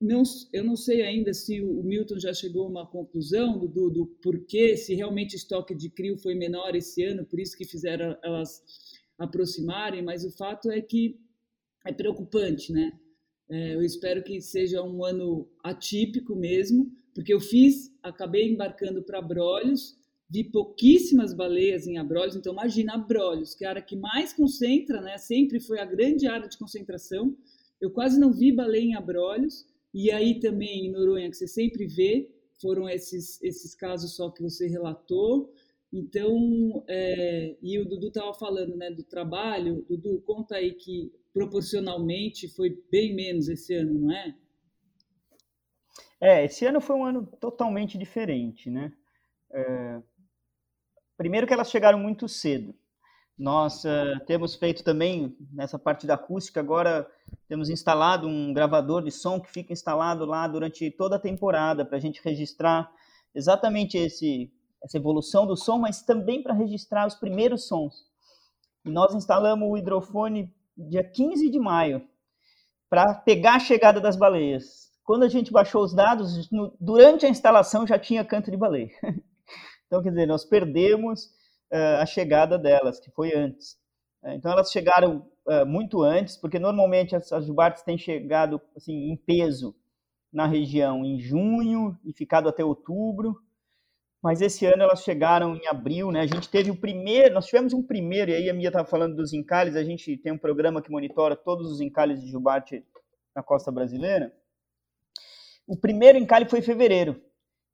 não, eu não sei ainda se o Milton já chegou a uma conclusão do, do porquê, se realmente o estoque de crio foi menor esse ano, por isso que fizeram elas aproximarem, mas o fato é que é preocupante, né? É, eu espero que seja um ano atípico mesmo, porque eu fiz, acabei embarcando para Brolhos, vi pouquíssimas baleias em Abrolhos, então imagina Abrolhos, que é a área que mais concentra, né? Sempre foi a grande área de concentração. Eu quase não vi baleia em Abrolhos, e aí também em Noronha, que você sempre vê, foram esses, esses casos só que você relatou. Então, é, e o Dudu estava falando né, do trabalho. Dudu, conta aí que proporcionalmente foi bem menos esse ano, não é? É, esse ano foi um ano totalmente diferente, né? É, primeiro que elas chegaram muito cedo. Nós uh, temos feito também, nessa parte da acústica, agora temos instalado um gravador de som que fica instalado lá durante toda a temporada, para a gente registrar exatamente esse, essa evolução do som, mas também para registrar os primeiros sons. E nós instalamos o hidrofone dia 15 de maio, para pegar a chegada das baleias. Quando a gente baixou os dados, no, durante a instalação já tinha canto de baleia. então, quer dizer, nós perdemos uh, a chegada delas, que foi antes. Uh, então, elas chegaram uh, muito antes, porque normalmente as, as jubartes têm chegado assim, em peso na região em junho e ficado até outubro. Mas esse ano elas chegaram em abril, né? A gente teve o primeiro, nós tivemos um primeiro, e aí a Mia estava falando dos encalhes, a gente tem um programa que monitora todos os encalhes de jubarte na costa brasileira. O primeiro encalhe foi em fevereiro.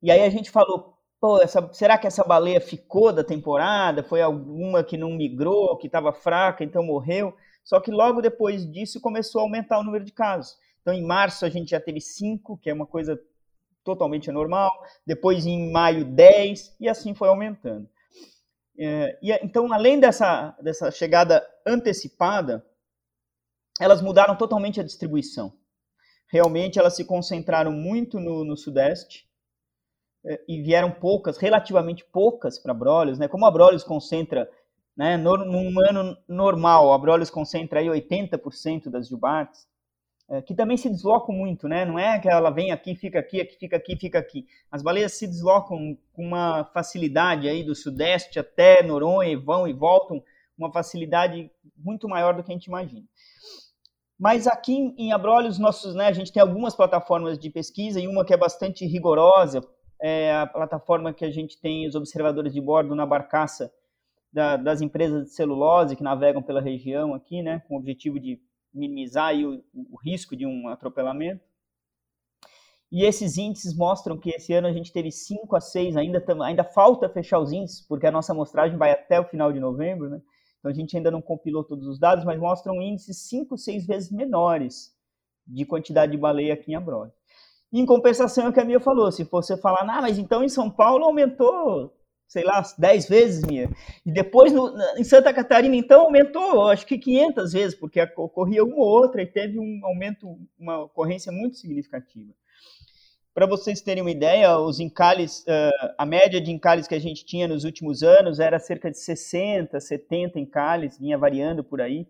E aí a gente falou, pô, essa, será que essa baleia ficou da temporada? Foi alguma que não migrou, que estava fraca, então morreu? Só que logo depois disso começou a aumentar o número de casos. Então, em março, a gente já teve cinco, que é uma coisa totalmente anormal. Depois, em maio, 10, e assim foi aumentando. É, e, então, além dessa, dessa chegada antecipada, elas mudaram totalmente a distribuição. Realmente, elas se concentraram muito no, no Sudeste, é, e vieram poucas, relativamente poucas para Abrolhos, né? Como a Abrolhos concentra, né, no, num ano normal, a Abrolhos concentra aí 80% das jubartes, é, que também se deslocam muito, né? Não é que ela vem aqui, fica aqui, aqui fica aqui, fica aqui. As baleias se deslocam com uma facilidade aí do sudeste até Noronha vão e voltam, uma facilidade muito maior do que a gente imagina. Mas aqui em Abrolhos, nossos, né, a gente tem algumas plataformas de pesquisa e uma que é bastante rigorosa é a plataforma que a gente tem os observadores de bordo na barcaça da, das empresas de celulose que navegam pela região aqui, né, com o objetivo de minimizar o, o, risco de um atropelamento. E esses índices mostram que esse ano a gente teve 5 a 6, ainda, ainda falta fechar os índices, porque a nossa amostragem vai até o final de novembro, né? Então a gente ainda não compilou todos os dados, mas mostram índices 5, 6 vezes menores de quantidade de baleia aqui em Abrolhos. Em compensação, é o que a Mia falou, se você falar, ah, mas então em São Paulo aumentou, sei lá, 10 vezes, Mia. E depois no, em Santa Catarina, então, aumentou, acho que 500 vezes, porque ocorria uma ou outra e teve um aumento, uma ocorrência muito significativa. Para vocês terem uma ideia, os encalhes, uh, a média de encalhes que a gente tinha nos últimos anos era cerca de 60, 70 encalhes, vinha variando por aí.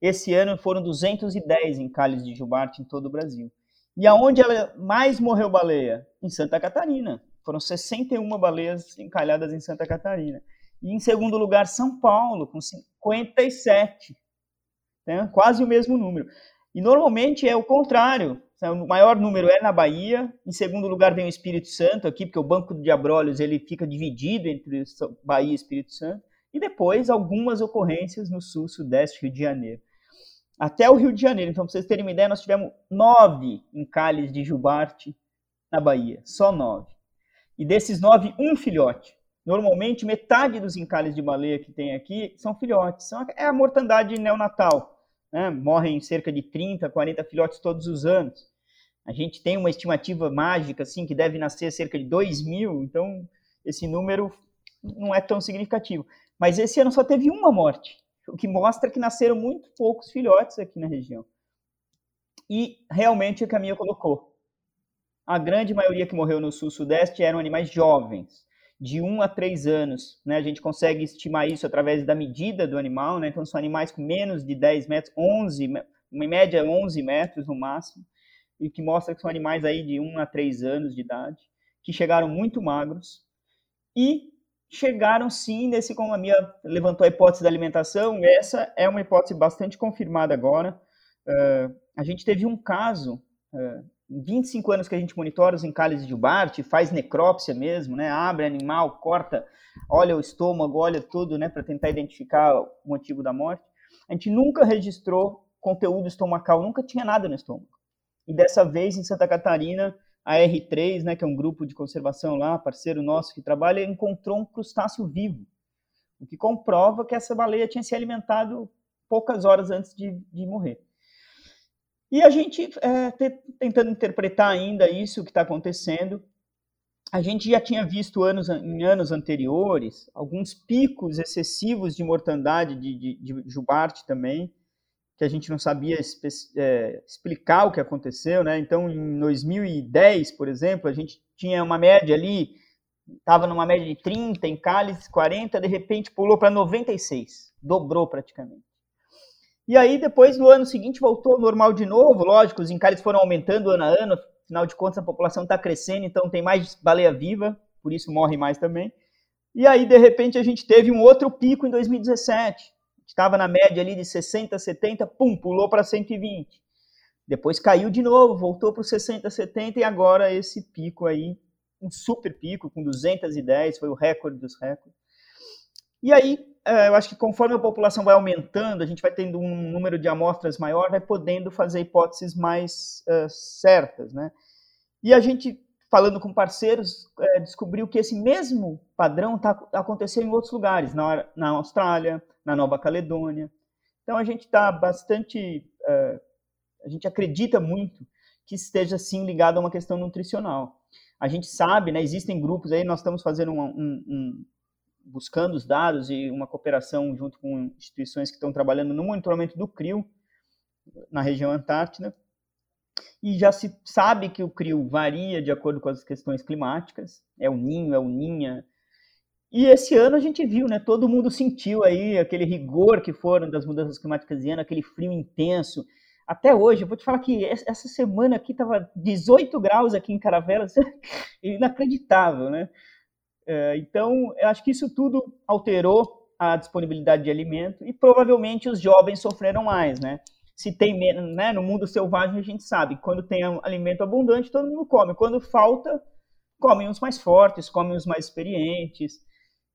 Esse ano foram 210 encalhes de jubarte em todo o Brasil. E aonde ela mais morreu baleia? Em Santa Catarina. Foram 61 baleias encalhadas em Santa Catarina. E em segundo lugar, São Paulo, com 57. Né? Quase o mesmo número. E normalmente é o contrário. O maior número é na Bahia. Em segundo lugar vem o Espírito Santo aqui, porque o Banco de Abrolhos ele fica dividido entre Bahia e Espírito Santo. E depois algumas ocorrências no sul, sudeste, Rio de Janeiro até o Rio de Janeiro. Então, para vocês terem uma ideia, nós tivemos nove encalhes de jubarte na Bahia, só nove. E desses nove, um filhote. Normalmente, metade dos encalhes de baleia que tem aqui são filhotes. São, é a mortandade neonatal. Né? Morrem cerca de 30, 40 filhotes todos os anos. A gente tem uma estimativa mágica, assim, que deve nascer cerca de 2 mil, então esse número não é tão significativo. Mas esse ano só teve uma morte o que mostra que nasceram muito poucos filhotes aqui na região. E realmente o que a minha colocou. A grande maioria que morreu no sul-sudeste eram animais jovens, de 1 a 3 anos. Né? A gente consegue estimar isso através da medida do animal, né? então são animais com menos de 10 metros, 11, em média 11 metros no máximo, e que mostra que são animais aí de 1 a 3 anos de idade, que chegaram muito magros e chegaram sim nesse, como a minha levantou a hipótese da alimentação, essa é uma hipótese bastante confirmada agora. Uh, a gente teve um caso uh, 25 anos que a gente monitora os encalhes de Jubarte, faz necrópsia mesmo, né? Abre animal, corta, olha o estômago, olha tudo, né? Para tentar identificar o motivo da morte. A gente nunca registrou conteúdo estomacal, nunca tinha nada no estômago. E dessa vez, em Santa Catarina, a R3, né, que é um grupo de conservação lá, parceiro nosso que trabalha, encontrou um crustáceo vivo, o que comprova que essa baleia tinha se alimentado poucas horas antes de, de morrer. E a gente, é, tentando interpretar ainda isso que está acontecendo, a gente já tinha visto anos, em anos anteriores alguns picos excessivos de mortandade de, de, de jubarte também, que a gente não sabia é, explicar o que aconteceu, né? Então, em 2010, por exemplo, a gente tinha uma média ali, estava numa média de 30 em cálices, 40, de repente pulou para 96, dobrou praticamente. E aí, depois, no ano seguinte, voltou ao normal de novo. Lógico, os encalhes foram aumentando ano a ano, afinal de contas, a população está crescendo, então tem mais baleia viva, por isso morre mais também. E aí, de repente, a gente teve um outro pico em 2017. Estava na média ali de 60, 70, pum, pulou para 120. Depois caiu de novo, voltou para os 60, 70 e agora esse pico aí, um super pico com 210, foi o recorde dos recordes. E aí, é, eu acho que conforme a população vai aumentando, a gente vai tendo um número de amostras maior, vai podendo fazer hipóteses mais uh, certas, né? E a gente, falando com parceiros, é, descobriu que esse mesmo padrão está acontecendo em outros lugares, na, na Austrália, na Nova Caledônia. Então a gente está bastante, uh, a gente acredita muito que esteja sim ligado a uma questão nutricional. A gente sabe, né? Existem grupos aí, nós estamos fazendo um, um, um buscando os dados e uma cooperação junto com instituições que estão trabalhando no monitoramento do CRIO na região Antártida. E já se sabe que o CRIO varia de acordo com as questões climáticas, é o ninho, é o ninha. E esse ano a gente viu, né? Todo mundo sentiu aí aquele rigor que foram das mudanças climáticas de ano, aquele frio intenso. Até hoje, eu vou te falar que essa semana aqui estava 18 graus aqui em Caravelas, inacreditável, né? É, então, eu acho que isso tudo alterou a disponibilidade de alimento e provavelmente os jovens sofreram mais, né? Se tem menos, né? No mundo selvagem a gente sabe, quando tem alimento abundante, todo mundo come. Quando falta, comem os mais fortes, comem os mais experientes,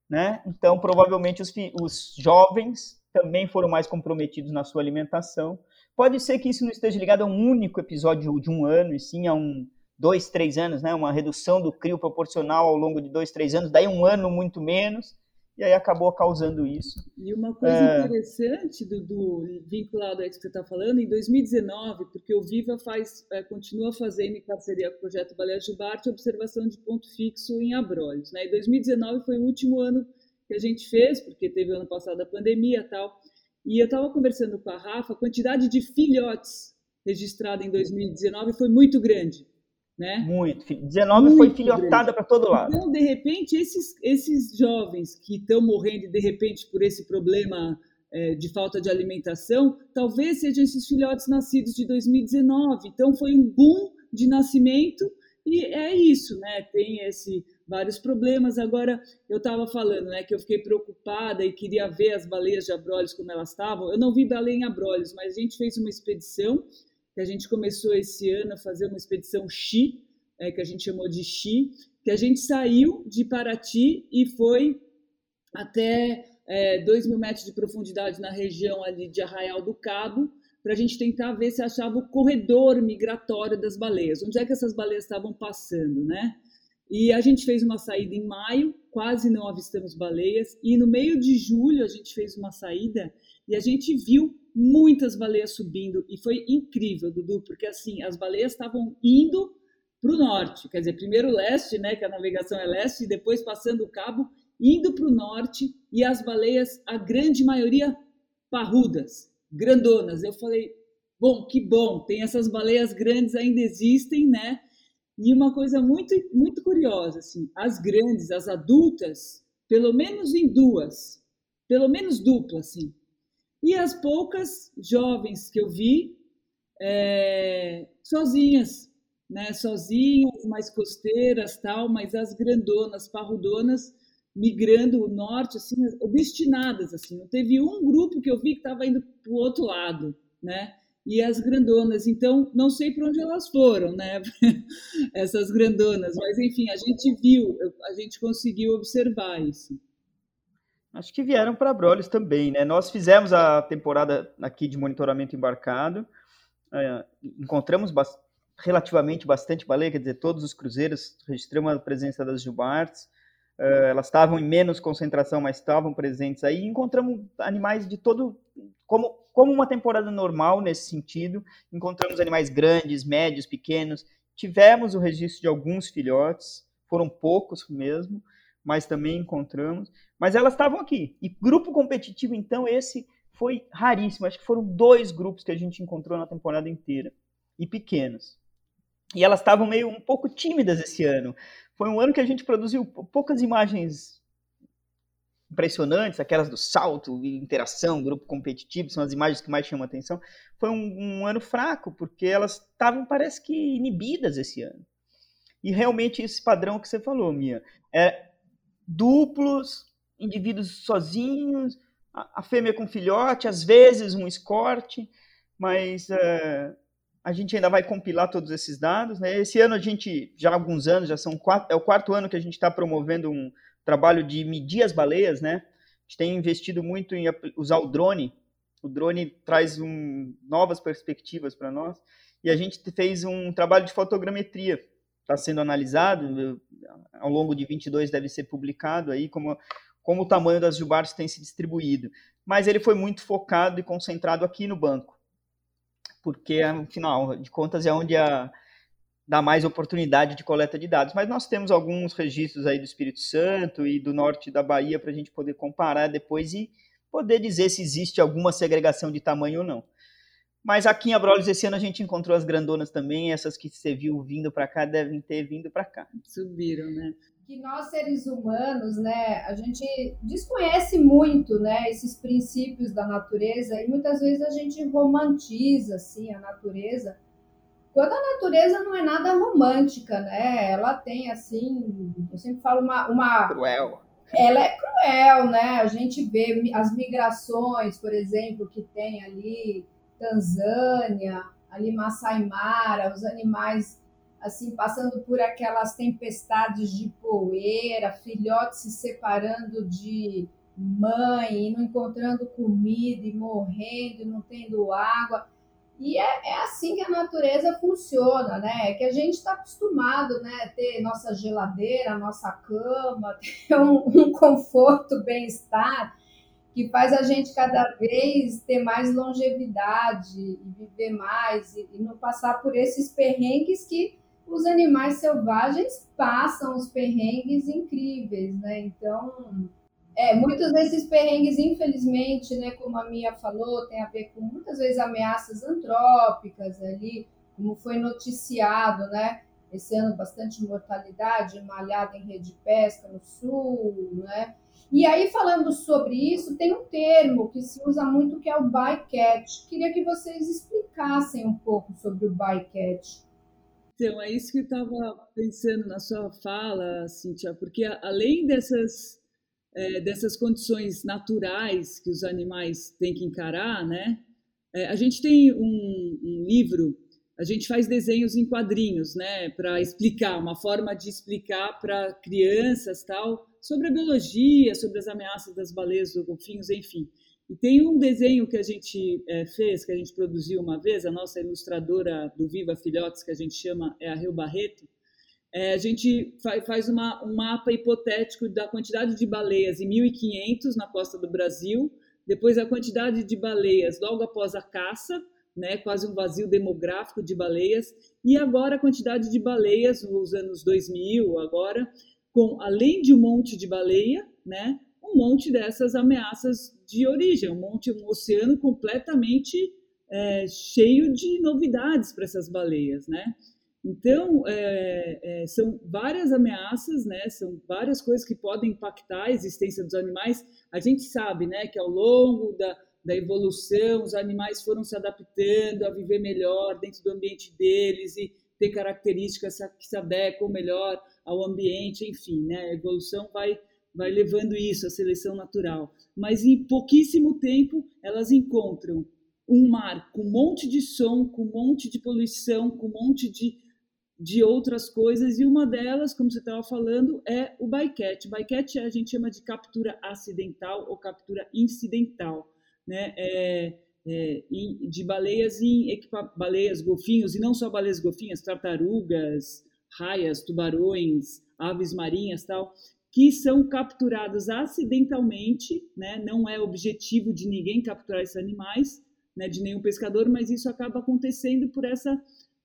né? Então, provavelmente os, os jovens também foram mais comprometidos na sua alimentação. Pode ser que isso não esteja ligado a um único episódio de um ano, e sim a um, dois, três anos, né? Uma redução do CRIO proporcional ao longo de dois, três anos, daí um ano muito menos, e aí acabou causando isso. E uma coisa é... interessante, Dudu, vinculado a isso que você está falando, em 2019, porque o Viva faz, é, continua fazendo, em parceria com o projeto Baleia Jubarte, observação de ponto fixo em Abrolhos. Né? E 2019 foi o último ano que a gente fez, porque teve ano passado a pandemia e tal, e eu estava conversando com a Rafa, a quantidade de filhotes registrada em 2019 foi muito grande. Né? Muito. 19 Muito foi filhotada para todo lado. Então, de repente, esses, esses jovens que estão morrendo, de repente, por esse problema é, de falta de alimentação, talvez sejam esses filhotes nascidos de 2019. Então, foi um boom de nascimento e é isso, né? Tem esse vários problemas. Agora, eu estava falando, né, que eu fiquei preocupada e queria ver as baleias de abrolhos como elas estavam. Eu não vi baleia em abrolhos, mas a gente fez uma expedição que a gente começou esse ano a fazer uma expedição Xi, é, que a gente chamou de Xi, que a gente saiu de Paraty e foi até é, 2 mil metros de profundidade na região ali de Arraial do Cabo, para a gente tentar ver se achava o corredor migratório das baleias, onde é que essas baleias estavam passando, né? E a gente fez uma saída em maio, quase não avistamos baleias, e no meio de julho a gente fez uma saída e a gente viu muitas baleias subindo e foi incrível, Dudu, porque assim, as baleias estavam indo para o norte, quer dizer, primeiro leste, né, que a navegação é leste, e depois passando o cabo, indo para o norte, e as baleias, a grande maioria parrudas, grandonas. Eu falei, bom, que bom, tem essas baleias grandes ainda existem, né? E uma coisa muito, muito curiosa, assim, as grandes, as adultas, pelo menos em duas, pelo menos dupla, assim, e as poucas jovens que eu vi é, sozinhas, né? Sozinhas, mais costeiras, tal, mas as grandonas, parrudonas, migrando o norte, assim, obstinadas, assim. Não teve um grupo que eu vi que estava indo para o outro lado, né? e as grandonas. Então, não sei para onde elas foram, né? Essas grandonas, mas enfim, a gente viu, a gente conseguiu observar isso. Acho que vieram para Brolis também, né? Nós fizemos a temporada aqui de monitoramento embarcado, é, encontramos relativamente bastante baleia, quer dizer, todos os cruzeiros registramos a presença das jubartes, é, elas estavam em menos concentração, mas estavam presentes aí, encontramos animais de todo, como, como uma temporada normal nesse sentido, encontramos animais grandes, médios, pequenos, tivemos o registro de alguns filhotes, foram poucos mesmo, mas também encontramos. Mas elas estavam aqui. E grupo competitivo, então, esse foi raríssimo. Acho que foram dois grupos que a gente encontrou na temporada inteira. E pequenos. E elas estavam meio um pouco tímidas esse ano. Foi um ano que a gente produziu poucas imagens impressionantes, aquelas do salto, interação, grupo competitivo, são as imagens que mais chamam a atenção. Foi um, um ano fraco, porque elas estavam, parece que, inibidas esse ano. E realmente esse padrão que você falou, Mia, é, duplos, indivíduos sozinhos, a, a fêmea com filhote, às vezes um escorte, mas uh, a gente ainda vai compilar todos esses dados. Né? Esse ano a gente, já há alguns anos, já são quatro, é o quarto ano que a gente está promovendo um trabalho de medir as baleias, né? A gente tem investido muito em usar o drone. O drone traz um, novas perspectivas para nós. E a gente fez um trabalho de fotogrametria está sendo analisado, ao longo de 22 deve ser publicado aí como, como o tamanho das jubares tem se distribuído. Mas ele foi muito focado e concentrado aqui no banco, porque, afinal de contas, é onde a, dá mais oportunidade de coleta de dados. Mas nós temos alguns registros aí do Espírito Santo e do norte da Bahia para a gente poder comparar depois e poder dizer se existe alguma segregação de tamanho ou não. Mas aqui em Abrolhos esse ano a gente encontrou as grandonas também, essas que você viu vindo para cá devem ter vindo para cá. Subiram, né? Que nós seres humanos, né, a gente desconhece muito, né, esses princípios da natureza e muitas vezes a gente romantiza assim a natureza. Quando a natureza não é nada romântica, né? Ela tem assim, eu sempre falo uma uma cruel. Ela é cruel, né? A gente vê as migrações, por exemplo, que tem ali Tanzânia, ali Masai Mara, os animais assim passando por aquelas tempestades de poeira, filhotes se separando de mãe, não encontrando comida e morrendo, não tendo água. E é, é, assim que a natureza funciona, né? É que a gente está acostumado, né? Ter nossa geladeira, nossa cama, ter um, um conforto, bem-estar que faz a gente cada vez ter mais longevidade e viver mais e, e não passar por esses perrengues que os animais selvagens passam os perrengues incríveis, né? Então, é, muitos desses perrengues, infelizmente, né, como a Mia falou, tem a ver com muitas vezes ameaças antrópicas ali, como foi noticiado, né? Esse ano bastante mortalidade, malhada em rede de pesca no sul, né? E aí, falando sobre isso, tem um termo que se usa muito que é o bycatch. Queria que vocês explicassem um pouco sobre o bycatch. Então, é isso que eu estava pensando na sua fala, Cíntia, porque além dessas, é, dessas condições naturais que os animais têm que encarar, né? É, a gente tem um, um livro a gente faz desenhos em quadrinhos, né, para explicar, uma forma de explicar para crianças tal sobre a biologia, sobre as ameaças das baleias, dos golfinhos, enfim. E tem um desenho que a gente é, fez, que a gente produziu uma vez, a nossa ilustradora do Viva Filhotes, que a gente chama é a Rio Barreto, é, a gente faz uma, um mapa hipotético da quantidade de baleias em 1500 na costa do Brasil, depois a quantidade de baleias logo após a caça, né, quase um vazio demográfico de baleias, e agora a quantidade de baleias nos anos 2000, agora, com além de um monte de baleia, né, um monte dessas ameaças de origem, um monte, um oceano completamente é, cheio de novidades para essas baleias, né? Então, é, é, são várias ameaças, né? São várias coisas que podem impactar a existência dos animais. A gente sabe, né, que ao longo da, da evolução, os animais foram se adaptando a viver melhor dentro do ambiente deles e ter características que se adequam melhor ao ambiente, enfim, né? A evolução vai vai levando isso, a seleção natural. Mas em pouquíssimo tempo elas encontram um mar com um monte de som, com um monte de poluição, com um monte de, de outras coisas, e uma delas, como você estava falando, é o bycatch. Bycatch a gente chama de captura acidental ou captura incidental, né? É, é, de baleias em baleias, golfinhos, e não só baleias golfinhas, tartarugas, raias, tubarões, aves marinhas tal, que são capturados acidentalmente, né? não é objetivo de ninguém capturar esses animais, né, de nenhum pescador, mas isso acaba acontecendo por essa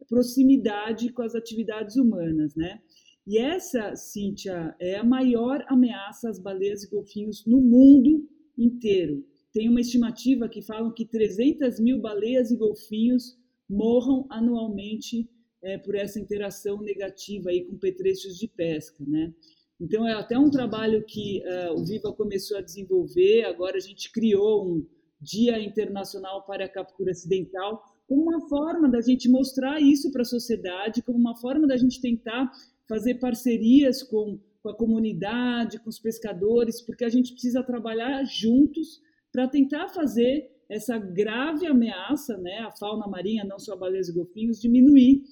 proximidade com as atividades humanas, né? E essa, Cíntia, é a maior ameaça às baleias e golfinhos no mundo inteiro. Tem uma estimativa que falam que 300 mil baleias e golfinhos morram anualmente é, por essa interação negativa aí com petrechos de pesca, né? Então é até um trabalho que uh, o Viva começou a desenvolver. Agora a gente criou um, Dia Internacional para a Captura Acidental, como uma forma da gente mostrar isso para a sociedade, como uma forma da gente tentar fazer parcerias com, com a comunidade, com os pescadores, porque a gente precisa trabalhar juntos para tentar fazer essa grave ameaça, né, a fauna marinha, não só baleias e golfinhos, diminuir.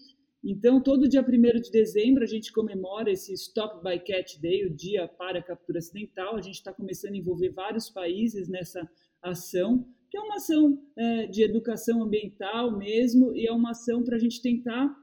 Então, todo dia 1 de dezembro, a gente comemora esse Stop Bycatch Day, o Dia para a Captura Acidental. A gente está começando a envolver vários países nessa ação, que é uma ação é, de educação ambiental mesmo, e é uma ação para a gente tentar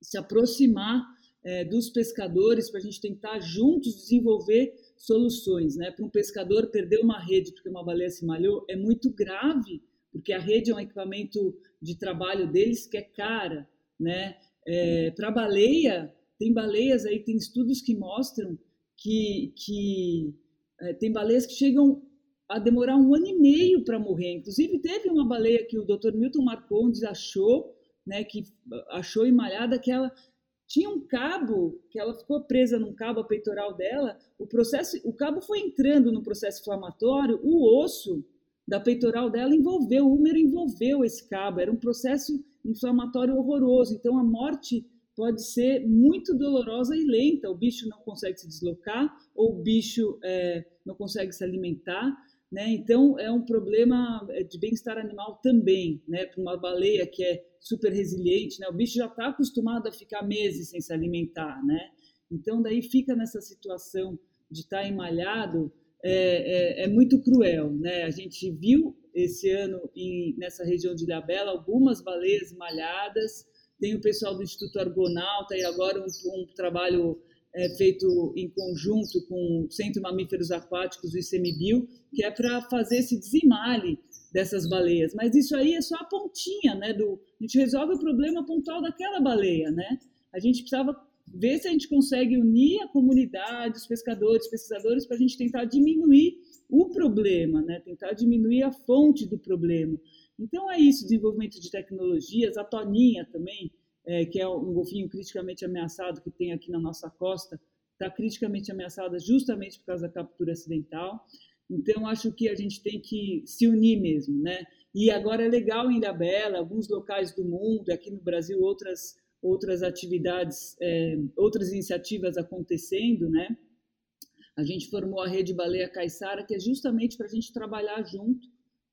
se aproximar é, dos pescadores, para a gente tentar juntos desenvolver soluções. Né? Para um pescador perder uma rede porque uma baleia se malhou é muito grave, porque a rede é um equipamento de trabalho deles que é cara. Né? É, para baleia, tem baleias aí, tem estudos que mostram que, que é, tem baleias que chegam a demorar um ano e meio para morrer. Inclusive, teve uma baleia que o Dr. Milton Marcondes achou, né, que achou emalhada, que ela tinha um cabo, que ela ficou presa num cabo a peitoral dela, o processo, o cabo foi entrando no processo inflamatório, o osso da peitoral dela envolveu, o húmero envolveu esse cabo, era um processo inflamatório horroroso, então a morte pode ser muito dolorosa e lenta, o bicho não consegue se deslocar, ou o bicho é, não consegue se alimentar, né? Então, é um problema é, de bem-estar animal também, né? para uma baleia que é super resiliente, né? o bicho já está acostumado a ficar meses sem se alimentar. Né? Então, daí fica nessa situação de estar tá emalhado, é, é, é, muito cruel. Né? A gente viu esse ano em, nessa região de Ilhabela algumas baleias malhadas, tem o pessoal do Instituto Argonauta e agora um, um trabalho é, feito em conjunto com o Centro Mamíferos Aquáticos, o ICMBio, que é para fazer esse desimale dessas baleias. Mas isso aí é só a pontinha, né? Do, a gente resolve o problema pontual daquela baleia, né? A gente precisava ver se a gente consegue unir a comunidade, os pescadores, pesquisadores, para a gente tentar diminuir o problema, né? Tentar diminuir a fonte do problema. Então é isso, desenvolvimento de tecnologias, a Toninha também, é, que é um golfinho criticamente ameaçado que tem aqui na nossa costa, está criticamente ameaçada justamente por causa da captura acidental. Então, acho que a gente tem que se unir mesmo, né? E agora é legal em Ilhabela, alguns locais do mundo, aqui no Brasil, outras, outras atividades, é, outras iniciativas acontecendo, né? A gente formou a Rede Baleia Caiçara, que é justamente para a gente trabalhar junto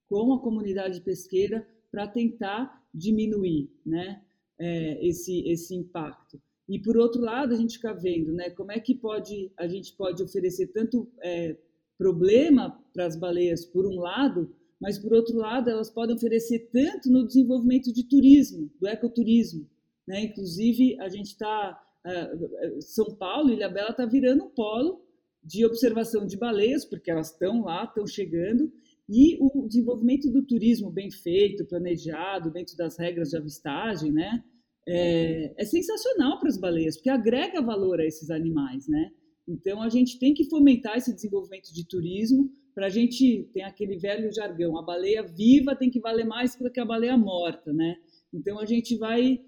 com a comunidade pesqueira para tentar diminuir, né? É, esse, esse impacto. E por outro lado, a gente fica vendo, né, como é que pode a gente pode oferecer tanto é, problema para as baleias por um lado, mas por outro lado elas podem oferecer tanto no desenvolvimento de turismo, do ecoturismo, né? Inclusive a gente está São Paulo, Ilhabela está virando um polo de observação de baleias, porque elas estão lá, estão chegando, e o desenvolvimento do turismo bem feito, planejado, dentro das regras de avistagem, né? É, é sensacional para as baleias, porque agrega valor a esses animais, né? Então a gente tem que fomentar esse desenvolvimento de turismo para a gente tem aquele velho jargão, a baleia viva tem que valer mais do que a baleia morta, né? Então a gente vai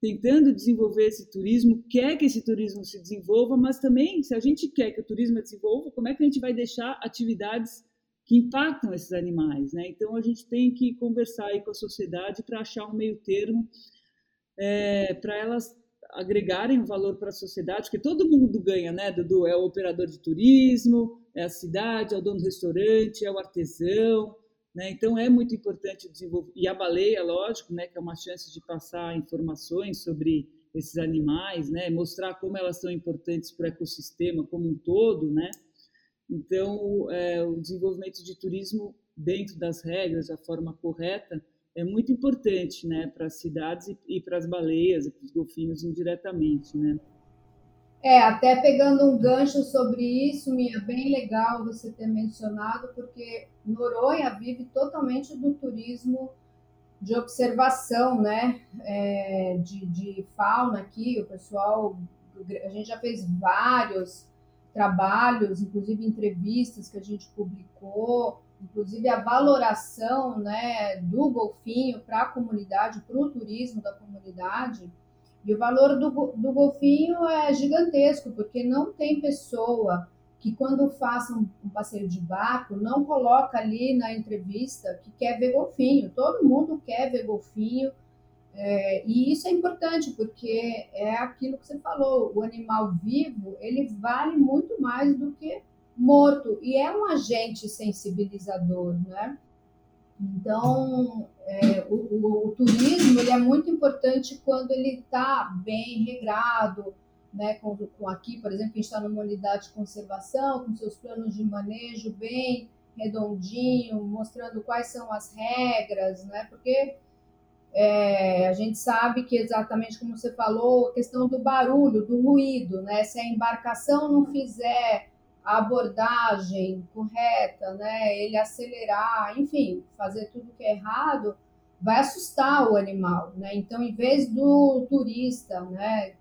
tentando desenvolver esse turismo, quer que esse turismo se desenvolva, mas também se a gente quer que o turismo desenvolva, como é que a gente vai deixar atividades que impactam esses animais. Né? Então, a gente tem que conversar aí com a sociedade para achar um meio termo é, para elas agregarem valor para a sociedade, porque todo mundo ganha, né, Dudu? É o operador de turismo, é a cidade, é o dono do restaurante, é o artesão, Né? Então é muito importante desenvolver e a baleia, lógico, né, que é uma chance de passar informações sobre esses animais, né, mostrar como elas são importantes para o ecossistema como um todo, né. Então é, o desenvolvimento de turismo dentro das regras, da forma correta, é muito importante, né, para as cidades e, e para as baleias e para os golfinhos indiretamente, né. É, até pegando um gancho sobre isso, Mia, bem legal você ter mencionado, porque Noronha vive totalmente do turismo de observação, né, é, de, de fauna aqui, o pessoal, a gente já fez vários trabalhos, inclusive entrevistas que a gente publicou, inclusive a valoração, né, do golfinho para a comunidade, para o turismo da comunidade, e o valor do, do golfinho é gigantesco, porque não tem pessoa que quando faça um, um, passeio de barco não coloca ali na entrevista que quer ver golfinho. Todo mundo quer ver golfinho. É, e isso é importante porque é aquilo que você falou, o animal vivo ele vale muito mais do que morto e é um agente sensibilizador, né? Então, é, o, o, o, turismo ele é muito importante quando ele está bem regrado, né? Com, com aqui, por exemplo, a gente está numa unidade de conservação, com seus planos de manejo bem redondinho, mostrando quais são as regras, né? Porque é, a gente sabe que exatamente como você falou, a questão do barulho, do ruído, né? Se a embarcação não fizer a abordagem correta, né? Ele acelerar, enfim, fazer tudo que é errado, vai assustar o animal, né? Então, em vez do turista, né,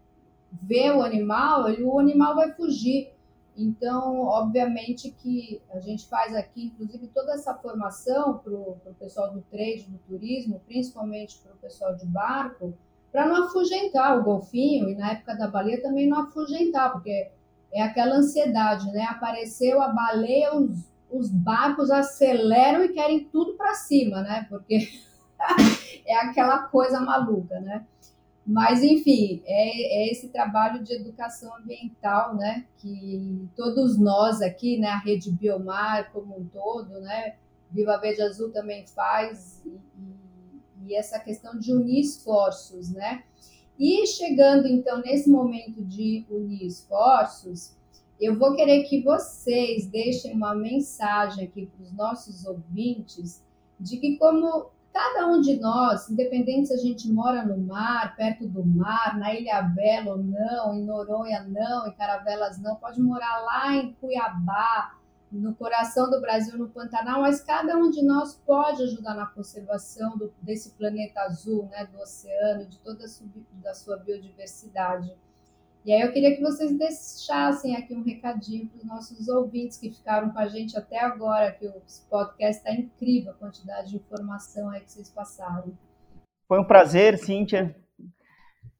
ver o animal, ele, o animal vai fugir. Então, obviamente que a gente faz aqui, inclusive, toda essa formação para o pessoal do trade, do turismo, principalmente para o pessoal de barco, para não afugentar o golfinho, e na época da baleia também não afugentar, porque é aquela ansiedade, né? Apareceu a baleia, os, os barcos aceleram e querem tudo para cima, né? Porque é aquela coisa maluca, né? Mas, enfim, é, é, esse trabalho de educação ambiental, né? Que todos nós aqui, né? A Rede Biomar como um todo, né? Viva Verde Azul também faz, e, e, essa questão de unir esforços, né? E chegando então nesse momento de unir esforços, eu vou querer que vocês deixem uma mensagem aqui para os nossos ouvintes de que como cada um de nós, independente se a gente mora no mar, perto do mar, na Ilha Bela ou não, em Noronha não, em Caravelas não, pode morar lá em Cuiabá, no coração do Brasil, no Pantanal, mas cada um de nós pode ajudar na conservação do, desse planeta azul, né, do oceano, de toda a sua, da sua biodiversidade. E aí eu queria que vocês deixassem aqui um recadinho para os nossos ouvintes que ficaram com a gente até agora, que o podcast está incrível, a quantidade de informação aí que vocês passaram. Foi um prazer, Cíntia,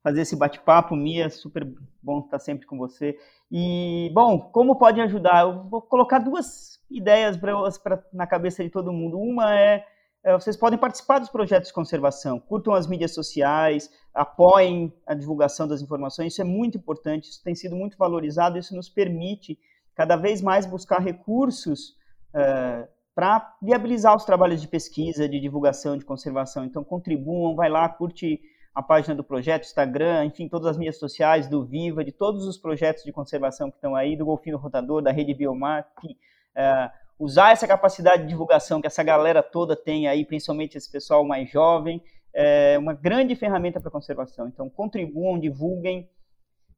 fazer esse bate-papo, Mia, super bom estar sempre com você. E, bom, como pode ajudar? Eu vou colocar duas ideias pra, pra, na cabeça de todo mundo. Uma é, vocês podem participar dos projetos de conservação, curtam as mídias sociais, apoiem a divulgação das informações, isso é muito importante, isso tem sido muito valorizado, isso nos permite cada vez mais buscar recursos uh, para viabilizar os trabalhos de pesquisa, de divulgação, de conservação. Então, contribuam, vai lá, curte a página do projeto, Instagram, enfim, todas as mídias sociais, do Viva, de todos os projetos de conservação que estão aí, do Golfinho Rotador, da Rede Biomar, que, é, usar essa capacidade de divulgação que essa galera toda tem aí, principalmente esse pessoal mais jovem, é uma grande ferramenta para conservação. Então, contribuam, divulguem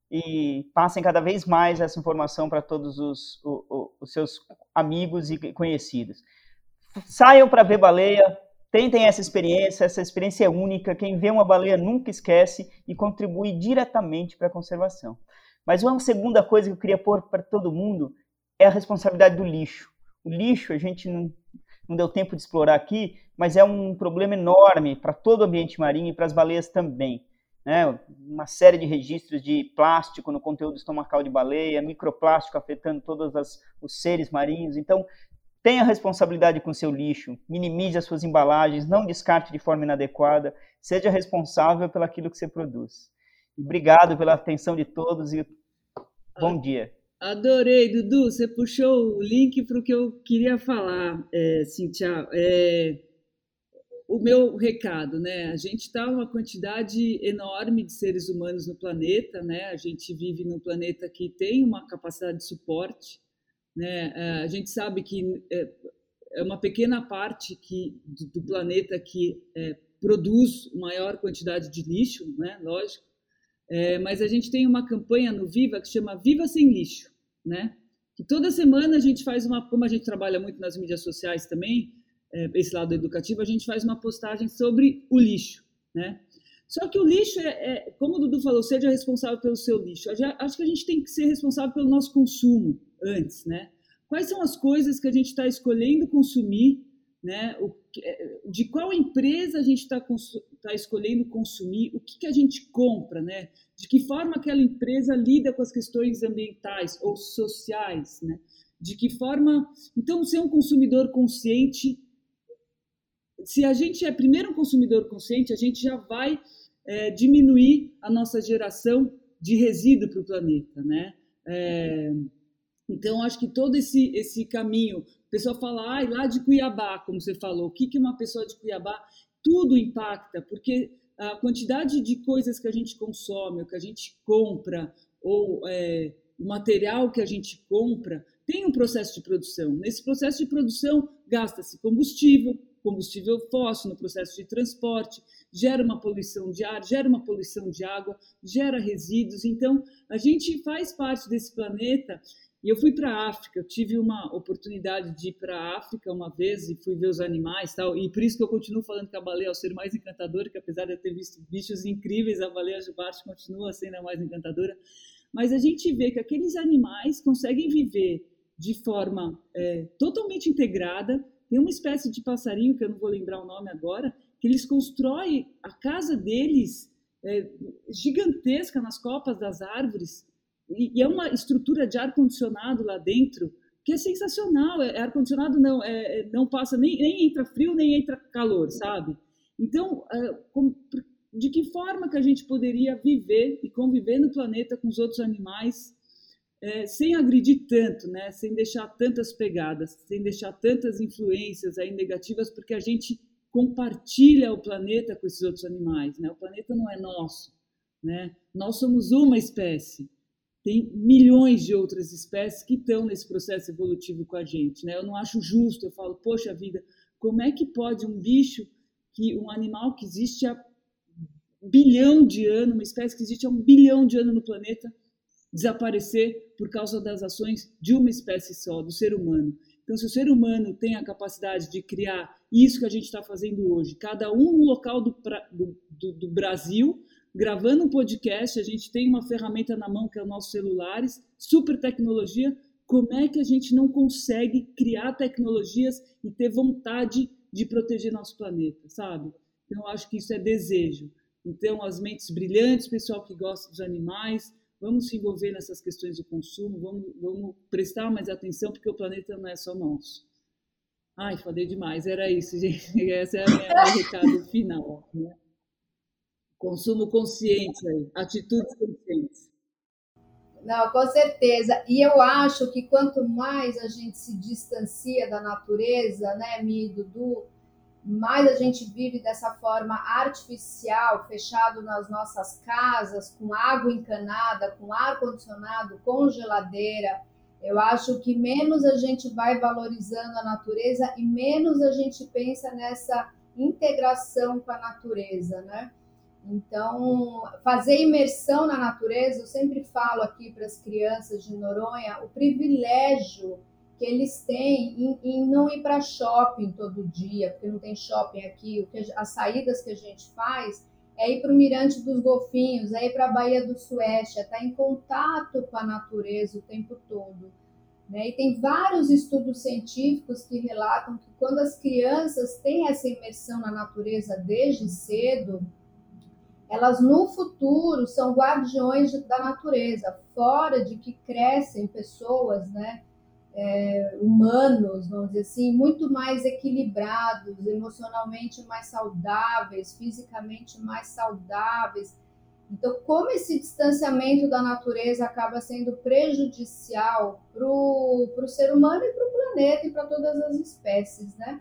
e passem cada vez mais essa informação para todos os, os, seus amigos e conhecidos. Saiam para ver baleia, Tentem essa experiência, essa experiência é única. Quem vê uma baleia nunca esquece e contribui diretamente para a conservação. Mas uma segunda coisa que eu queria pôr para todo mundo é a responsabilidade do lixo. O lixo a gente não, não deu tempo de explorar aqui, mas é um problema enorme para todo o ambiente marinho e para as baleias também. Né? Uma série de registros de plástico no conteúdo estomacal de baleia, microplástico afetando todos as, os seres marinhos. Então, Tenha responsabilidade com seu lixo, minimize as suas embalagens, não descarte de forma inadequada, seja responsável pelo aquilo que você produz. E obrigado pela atenção de todos e bom dia. Adorei, Dudu. Você puxou o link para o que eu queria falar, é, Cintia. É, o meu recado, né? A gente está uma quantidade enorme de seres humanos no planeta, né? A gente vive num planeta que tem uma capacidade de suporte, né? É, a gente sabe que é, é uma pequena parte que, do, planeta que é, produz maior quantidade de lixo, né? Lógico. É, mas a gente tem uma campanha no Viva que chama Viva Sem Lixo, né? Que toda semana a gente faz uma, como a gente trabalha muito nas mídias sociais também, é, esse lado educativo, a gente faz uma postagem sobre o lixo, né? Só que o lixo é, é como o Dudu falou, seja responsável pelo seu lixo. acho que a gente tem que ser responsável pelo nosso consumo antes, né? Quais são as coisas que a gente está escolhendo consumir, né? O, é, de qual empresa a gente está tá escolhendo consumir, o que, que a gente compra, né? De que forma aquela empresa lida com as questões ambientais ou sociais, né? De que forma, então, ser um consumidor consciente se a gente é primeiro um consumidor consciente, a gente já vai é, diminuir a nossa geração de resíduo para o planeta, né? É, então, acho que todo esse, esse caminho, o pessoal fala, ah, lá de Cuiabá, como você falou, o que, que uma pessoa de Cuiabá, tudo impacta, porque a quantidade de coisas que a gente consome, o que a gente compra, ou é, o material que a gente compra, tem um processo de produção. Nesse processo de produção, gasta-se combustível, combustível fóssil no processo de transporte, gera uma poluição de ar, gera uma poluição de água, gera resíduos. Então, a gente faz parte desse planeta. E eu fui para a África, eu tive uma oportunidade de ir para a África uma vez e fui ver os animais tal. E por isso que eu continuo falando que a baleia é o ser mais encantador, que apesar de eu ter visto bichos incríveis, a baleia jubarte continua sendo a mais encantadora. Mas a gente vê que aqueles animais conseguem viver de forma é, totalmente integrada, tem uma espécie de passarinho, que eu não vou lembrar o nome agora, que eles constroem a casa deles é, gigantesca nas copas das árvores, e, e é uma estrutura de ar-condicionado lá dentro, que é sensacional. É, é ar-condicionado não, é, é, não passa, nem, nem entra frio, nem entra calor, sabe? Então, é, com, de que forma que a gente poderia viver e conviver no planeta com os outros animais é, sem agredir tanto, né? sem deixar tantas pegadas, sem deixar tantas influências aí negativas, porque a gente compartilha o planeta com esses outros animais. Né? O planeta não é nosso. Né? Nós somos uma espécie. Tem milhões de outras espécies que estão nesse processo evolutivo com a gente. Né? Eu não acho justo, eu falo, poxa vida, como é que pode um bicho, que um animal que existe há bilhão de anos, uma espécie que existe há um bilhão de anos no planeta, desaparecer por causa das ações de uma espécie só, do ser humano. Então, se o ser humano tem a capacidade de criar isso que a gente está fazendo hoje, cada um no local do, do, do, Brasil, gravando um podcast, a gente tem uma ferramenta na mão que é os nossos celulares, super tecnologia, como é que a gente não consegue criar tecnologias e ter vontade de proteger nosso planeta, sabe? Então, eu acho que isso é desejo. Então, as mentes brilhantes, pessoal que gosta dos animais, vamos se envolver nessas questões de consumo, vamos, vamos prestar mais atenção, porque o planeta não é só nosso. Ai, falei demais, era isso, gente. Esse é o meu recado final. Né? Consumo consciente, aí, atitudes conscientes. Não, com certeza. E eu acho que quanto mais a gente se distancia da natureza, né, Mi e Dudu, mais a gente vive dessa forma artificial, fechado nas nossas casas, com água encanada, com ar condicionado, com geladeira. Eu acho que menos a gente vai valorizando a natureza e menos a gente pensa nessa integração com a natureza, né? Então, fazer imersão na natureza, eu sempre falo aqui para as crianças de Noronha, o privilégio que eles têm em, em não ir para shopping todo dia, porque não tem shopping aqui. Que, as saídas que a gente faz é ir para o Mirante dos Golfinhos, é ir para a Baía do Sueste, é estar em contato com a natureza o tempo todo. Né? E tem vários estudos científicos que relatam que quando as crianças têm essa imersão na natureza desde cedo, elas no futuro são guardiões da natureza, fora de que crescem pessoas, né? é, humanos, vamos dizer assim, muito mais equilibrados, emocionalmente mais saudáveis, fisicamente mais saudáveis. Então, como esse distanciamento da natureza acaba sendo prejudicial para o ser humano e para o planeta e para todas as espécies, né?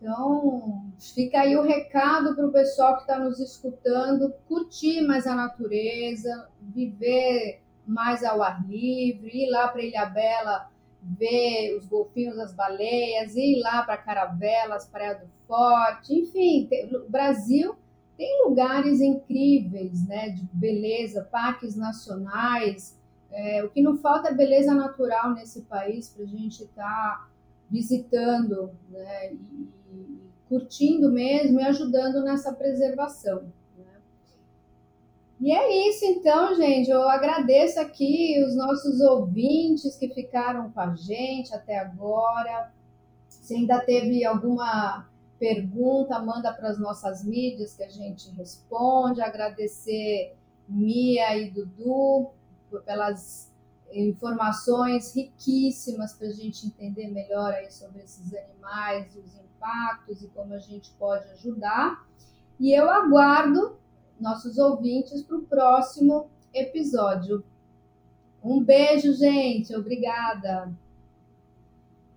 Então, fica aí o recado para o pessoal que está nos escutando: curtir mais a natureza, viver mais ao ar livre, ir lá para Ilha Bela ver os golfinhos, as baleias, ir lá para Caravelas, Praia do Forte, enfim, o Brasil tem lugares incríveis, né, de beleza, parques nacionais. É, o que não falta é beleza natural nesse país para a gente estar tá visitando, né, e curtindo mesmo e ajudando nessa preservação. E é isso, então, gente. Eu agradeço aqui os nossos ouvintes que ficaram com a gente até agora. Se ainda teve alguma pergunta, manda para as nossas mídias que a gente responde. Agradecer Mia e Dudu pelas informações riquíssimas para a gente entender melhor aí sobre esses animais, os impactos e como a gente pode ajudar. E eu aguardo nossos ouvintes para o próximo episódio. Um beijo, gente. Obrigada.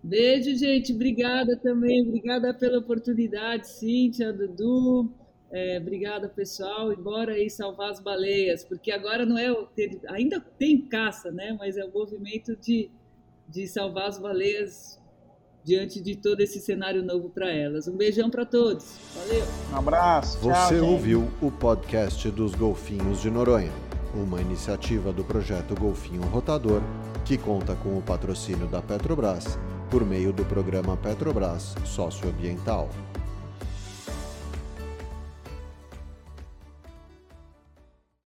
Beijo, gente. Obrigada também. Obrigada pela oportunidade, Cíntia, Dudu. É, obrigada, pessoal. E bora aí salvar as baleias, porque agora não é. Ainda tem caça, né? Mas é o movimento de, de salvar as baleias diante de todo esse cenário novo para elas. Um beijão para todos. Valeu. Um abraço. Você tchau, ouviu o podcast dos Golfinhos de Noronha, uma iniciativa do projeto Golfinho Rotador, que conta com o patrocínio da Petrobras por meio do programa Petrobras Socioambiental.